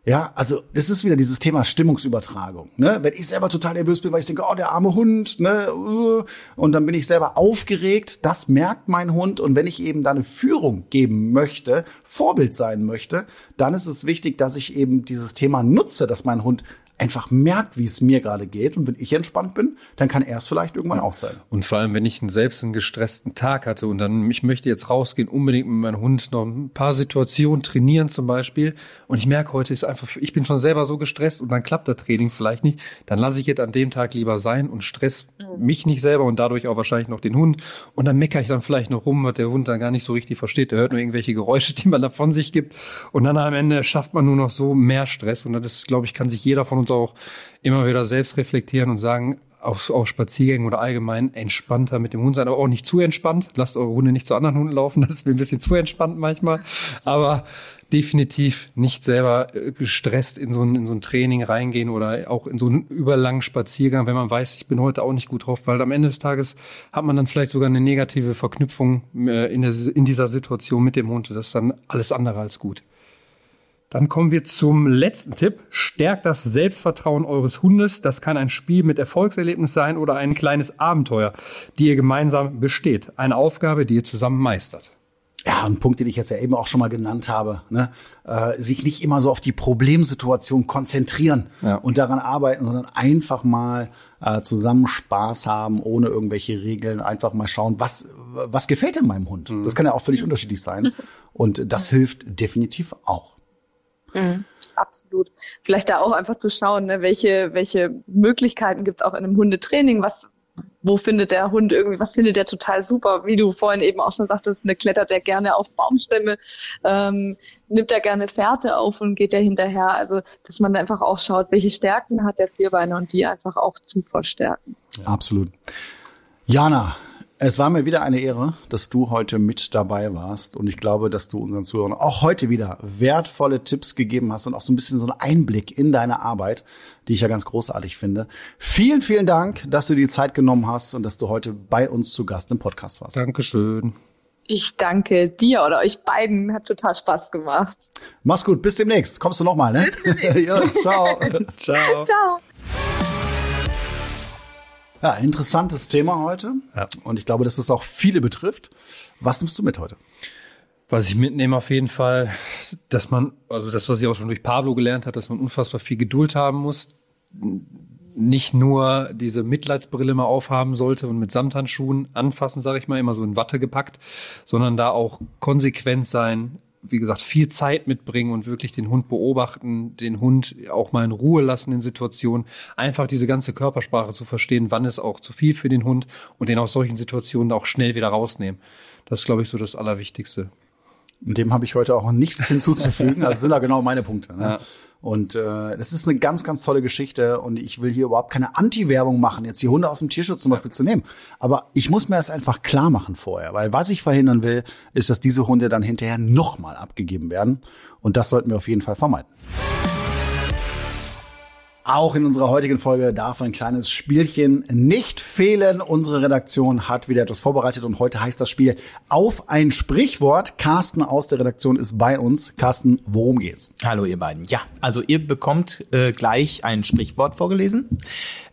A: Ja, also das ist wieder dieses Thema Stimmungsübertragung. Ne? Wenn ich selber total nervös bin, weil ich denke, oh, der arme Hund, ne, uh, und dann bin ich selber aufgeregt, das merkt mein Hund. Und wenn ich eben da eine Führung geben möchte, Vorbild sein möchte, dann ist es wichtig, dass ich eben dieses Thema nutze, dass mein Hund einfach merkt, wie es mir gerade geht. Und wenn ich entspannt bin, dann kann er es vielleicht irgendwann auch sein.
B: Und vor allem, wenn ich einen, selbst einen gestressten Tag hatte und dann, ich möchte jetzt rausgehen, unbedingt mit meinem Hund noch ein paar Situationen trainieren zum Beispiel. Und ich merke, heute ist einfach, ich bin schon selber so gestresst und dann klappt das Training vielleicht nicht. Dann lasse ich jetzt an dem Tag lieber sein und stress mich nicht selber und dadurch auch wahrscheinlich noch den Hund. Und dann meckere ich dann vielleicht noch rum, was der Hund dann gar nicht so richtig versteht. Der hört nur irgendwelche Geräusche, die man da von sich gibt. Und dann am Ende schafft man nur noch so mehr Stress. Und das ist, glaube ich, kann sich jeder von uns auch immer wieder selbst reflektieren und sagen, auf, auf Spaziergängen oder allgemein entspannter mit dem Hund sein, aber auch nicht zu entspannt. Lasst eure Hunde nicht zu anderen Hunden laufen, das ist mir ein bisschen zu entspannt manchmal. Aber definitiv nicht selber äh, gestresst in so, ein, in so ein Training reingehen oder auch in so einen überlangen Spaziergang, wenn man weiß, ich bin heute auch nicht gut drauf, weil am Ende des Tages hat man dann vielleicht sogar eine negative Verknüpfung äh, in, der, in dieser Situation mit dem Hund. Das ist dann alles andere als gut. Dann kommen wir zum letzten Tipp. Stärkt das Selbstvertrauen eures Hundes. Das kann ein Spiel mit Erfolgserlebnis sein oder ein kleines Abenteuer, die ihr gemeinsam besteht. Eine Aufgabe, die ihr zusammen meistert.
A: Ja, ein Punkt, den ich jetzt ja eben auch schon mal genannt habe, ne? äh, sich nicht immer so auf die Problemsituation konzentrieren
B: Ja.
A: und daran arbeiten, sondern einfach mal äh, zusammen Spaß haben, ohne irgendwelche Regeln, einfach mal schauen, was, was gefällt denn meinem Hund? Das kann ja auch völlig unterschiedlich sein. (laughs) Und das hilft definitiv auch.
C: Absolut. Vielleicht da auch einfach zu schauen, ne, welche, welche Möglichkeiten gibt es auch in einem Hundetraining, was, wo findet der Hund irgendwie, was findet der total super, wie du vorhin eben auch schon sagtest, ne, klettert der gerne auf Baumstämme, ähm, nimmt er gerne Fährte auf und geht der hinterher. Also, dass man einfach auch schaut, welche Stärken hat der Vierbeiner und die einfach auch zu verstärken.
A: Absolut. Jana, es war mir wieder eine Ehre, dass du heute mit dabei warst. Und ich glaube, dass du unseren Zuhörern auch heute wieder wertvolle Tipps gegeben hast und auch so ein bisschen so einen Einblick in deine Arbeit, die ich ja ganz großartig finde. Vielen, vielen Dank, dass du die Zeit genommen hast und dass du heute bei uns zu Gast im Podcast warst.
B: Dankeschön.
C: Ich danke dir oder euch beiden, hat total Spaß gemacht.
A: Mach's gut, bis demnächst. Kommst du nochmal, ne? (laughs) ja, ciao. (laughs)
B: Ciao.
C: Ciao.
A: Ja, interessantes Thema heute.
B: Ja.
A: Und ich glaube, dass es auch viele betrifft. Was nimmst du mit heute?
B: Was ich mitnehme auf jeden Fall, dass man, also das, was ich auch schon durch Pablo gelernt habe, dass man unfassbar viel Geduld haben muss. Nicht nur diese Mitleidsbrille mal aufhaben sollte und mit Samthandschuhen anfassen, sage ich mal, immer so in Watte gepackt, sondern da auch konsequent sein, wie gesagt, viel Zeit mitbringen und wirklich den Hund beobachten, den Hund auch mal in Ruhe lassen in Situationen, einfach diese ganze Körpersprache zu verstehen, wann ist auch zu viel für den Hund und den aus solchen Situationen auch schnell wieder rausnehmen. Das ist, glaube ich, so das Allerwichtigste.
A: Und dem habe ich heute auch nichts (laughs) hinzuzufügen. Also sind da genau meine Punkte. Ne?
B: Ja.
A: Und äh, das ist eine ganz, ganz tolle Geschichte. Und ich will hier überhaupt keine Anti-Werbung machen, jetzt die Hunde aus dem Tierschutz zum Beispiel zu nehmen. Aber ich muss mir das einfach klar machen vorher. Weil was ich verhindern will, ist, dass diese Hunde dann hinterher nochmal abgegeben werden. Und das sollten wir auf jeden Fall vermeiden. Auch in unserer heutigen Folge darf ein kleines Spielchen nicht fehlen. Unsere Redaktion hat wieder etwas vorbereitet und heute heißt das Spiel Auf ein Sprichwort. Carsten aus der Redaktion ist bei uns. Carsten, worum geht's?
D: Hallo ihr beiden. Ja, also ihr bekommt äh, gleich ein Sprichwort vorgelesen.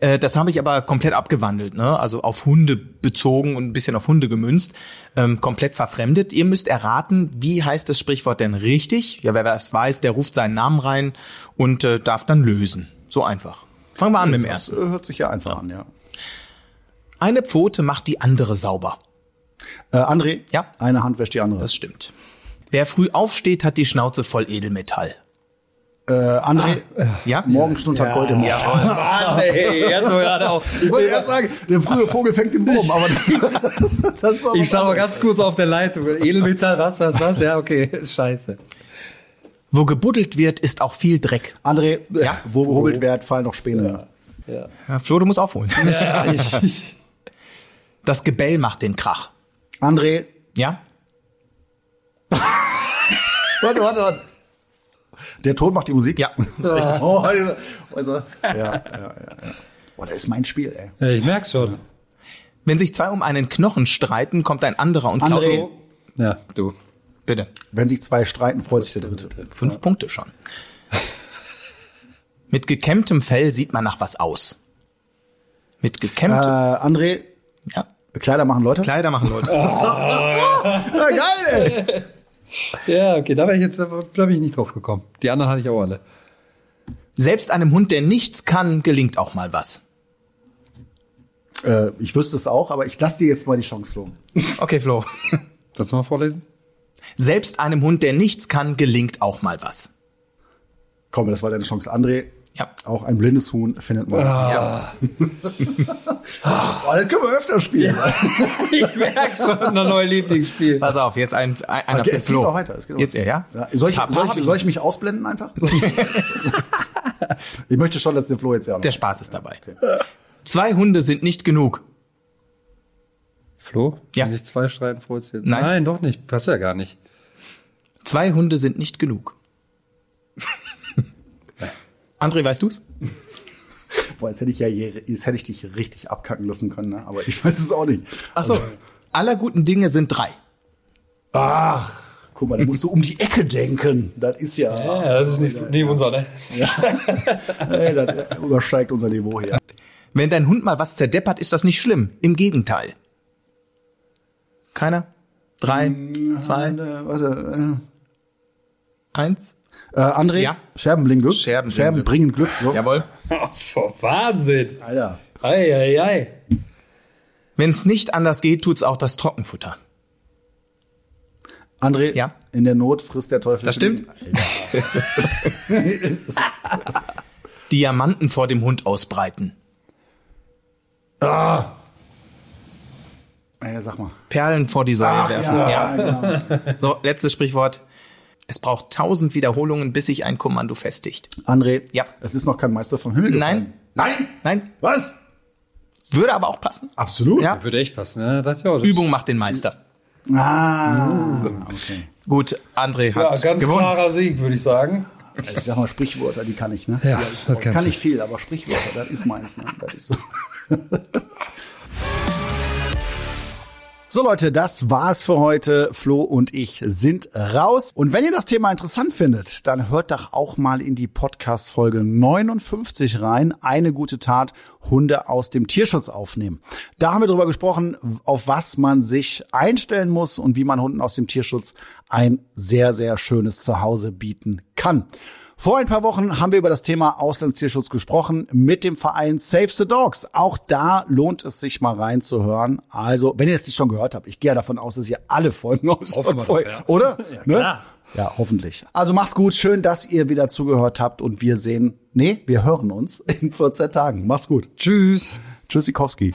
D: Äh, das habe ich aber komplett abgewandelt, ne? also auf Hunde bezogen und ein bisschen auf Hunde gemünzt, ähm, komplett verfremdet. Ihr müsst erraten, wie heißt das Sprichwort denn richtig? Ja, wer es weiß, der ruft seinen Namen rein und äh, darf dann lösen. So einfach. Fangen wir an mit dem
A: Das
D: ersten.
A: äh, hört sich ja einfach an, ja.
D: Eine Pfote macht die andere sauber.
A: Äh, André,
D: Ja.
A: eine Hand wäscht die andere.
D: Das stimmt. Wer früh aufsteht, hat die Schnauze voll Edelmetall.
A: Äh, André,
D: Ja?
A: Morgenstund hat Gold im Mund.
B: Mann, ey, jetzt so gerade auch.
A: Ich wollte erst sagen, der frühe Vogel fängt den Wurm, aber das, (laughs) das war
B: Ich stand mal ganz kurz auf der Leitung. Edelmetall, was, was, was? Ja, okay, (laughs) scheiße.
D: Wo gebuddelt wird, ist auch viel Dreck.
A: André, ja. wo gehobelt wird, fallen noch Späne.
D: Ja, Flo, du musst aufholen.
B: Ja, ich,
D: Das Gebell macht den Krach.
A: André,
D: Ja? (laughs)
A: warte, warte, warte. Der Ton macht die Musik?
D: Ja, (laughs) ist richtig.
A: Oh, also, also, ja, ja, ja, ja. Boah, das ist mein Spiel, ey.
B: ich merk's schon.
D: Wenn sich zwei um einen Knochen streiten, kommt ein anderer und klaut
A: André.
D: ihn.
B: Ja, du.
D: Bitte.
A: Wenn sich zwei streiten, freut sich der Dritte.
D: Fünf Punkte schon. (laughs) Mit gekämmtem Fell sieht man nach was aus. Mit
A: Äh,
D: gekämmtem,
A: André,
D: ja.
A: Kleider machen Leute?
D: Kleider machen Leute. (laughs)
A: Ja, geil, ey.
B: Ja, okay, da wäre ich jetzt, da bin ich nicht drauf gekommen. Die anderen hatte ich auch alle.
D: Selbst einem Hund, der nichts kann, gelingt auch mal was.
A: Äh, ich wüsste es auch, aber ich lasse dir jetzt mal die Chance, Flo.
D: Okay, Flo.
B: Kannst du mal vorlesen?
D: Selbst einem Hund, der nichts kann, gelingt auch mal was.
A: Komm, das war deine Chance. André,
D: Ja.
A: auch ein blindes Huhn findet man.
D: ja. (laughs)
A: Oh, das können wir öfter spielen. (laughs)
B: Ich merk's schon, ein neues Lieblingsspiel.
D: Pass auf, jetzt ein, ein einer
A: Okay,
D: für
A: es geht
D: Flo.
A: noch weiter, es geht
D: jetzt er, ja?
A: Ja, soll, ich, soll, ich, soll ich mich ausblenden einfach? (laughs) ich möchte schon, dass der Flo jetzt ja.
D: Der Spaß ist dabei. Zwei Hunde sind nicht genug.
B: Flo?
D: Ja.
B: Wenn ich zwei streiten, dir.
D: Nein.
B: Nein, doch nicht. Passt ja gar nicht.
D: Zwei Hunde sind nicht genug. (laughs) André, weißt du's? (laughs)
A: Boah, jetzt hätte ich ja je, jetzt hätte ich dich richtig abkacken lassen können, ne? aber ich weiß es auch nicht.
D: Ach so. Aller guten Dinge sind drei.
A: Ach, guck mal, da musst du um die Ecke denken. Das ist ja,
B: das ist nicht, nie unser, ne? (laughs)
A: ey, das übersteigt unser Niveau hier.
D: Wenn dein Hund mal was zerdeppert, ist das nicht schlimm. Im Gegenteil. Keiner? Drei, zwei,
A: Äh, warte,
D: eins.
A: äh, äh, André,
D: Ja.
A: Scherben bringen Glück.
D: Scherben bringen
A: Scherben
D: Glück.
A: bringen Glück. So.
D: Jawohl.
B: Oh, Wahnsinn.
A: Alter.
B: Ei, ei, ei.
D: Wenn es nicht anders geht, tut's auch das Trockenfutter.
A: André,
D: Ja.
A: in der Not frisst der Teufel.
D: Das stimmt. (laughs) (laughs) Diamanten vor dem Hund ausbreiten.
A: ah. Ey, sag mal.
D: Perlen vor die Säule werfen.
A: ja, genau. (laughs)
D: So, letztes Sprichwort. Es braucht tausend Wiederholungen, bis sich ein Kommando festigt.
A: André,
D: Ja.
A: es ist noch kein Meister vom Himmel gefallen.
D: Nein.
A: Nein?
D: Nein,
A: Was?
D: würde aber auch passen.
A: Absolut?
D: Ja.
B: Würde echt passen, ne? Das, ja, das
D: Übung macht den Meister.
A: Ah, okay.
D: Gut, André
B: ja,
D: hat
B: ganz
D: gewonnen.
B: klarer Sieg, würde ich sagen.
A: Ich sag mal Sprichwörter, die kann ich, ne?
B: Ja, das
A: ich
B: kannst
A: kann
B: du.
A: nicht viel, aber Sprichwörter, das ist meins, ne? Das ist so. (laughs) So Leute, das war's für heute. Flo und ich sind raus. Und wenn ihr das Thema interessant findet, dann hört doch auch mal in die Podcast Folge 59 rein. Eine gute Tat, Hunde aus dem Tierschutz aufnehmen. Da haben wir drüber gesprochen, auf was man sich einstellen muss und wie man Hunden aus dem Tierschutz ein sehr, sehr schönes Zuhause bieten kann. Vor ein paar Wochen haben wir über das Thema Auslandstierschutz gesprochen mit dem Verein Save the Dogs. Auch da lohnt es sich mal reinzuhören. Also, wenn ihr es nicht schon gehört habt, ich gehe ja davon aus, dass ihr alle Folgen aus
B: doch, ja.
A: oder? (laughs) Ne?
B: klar.
A: Ja, hoffentlich. Also macht's gut, schön, dass ihr wieder zugehört habt und wir sehen, nee, wir hören uns in 14 Tagen. Macht's gut.
B: Tschüss.
A: Tschüssikowski.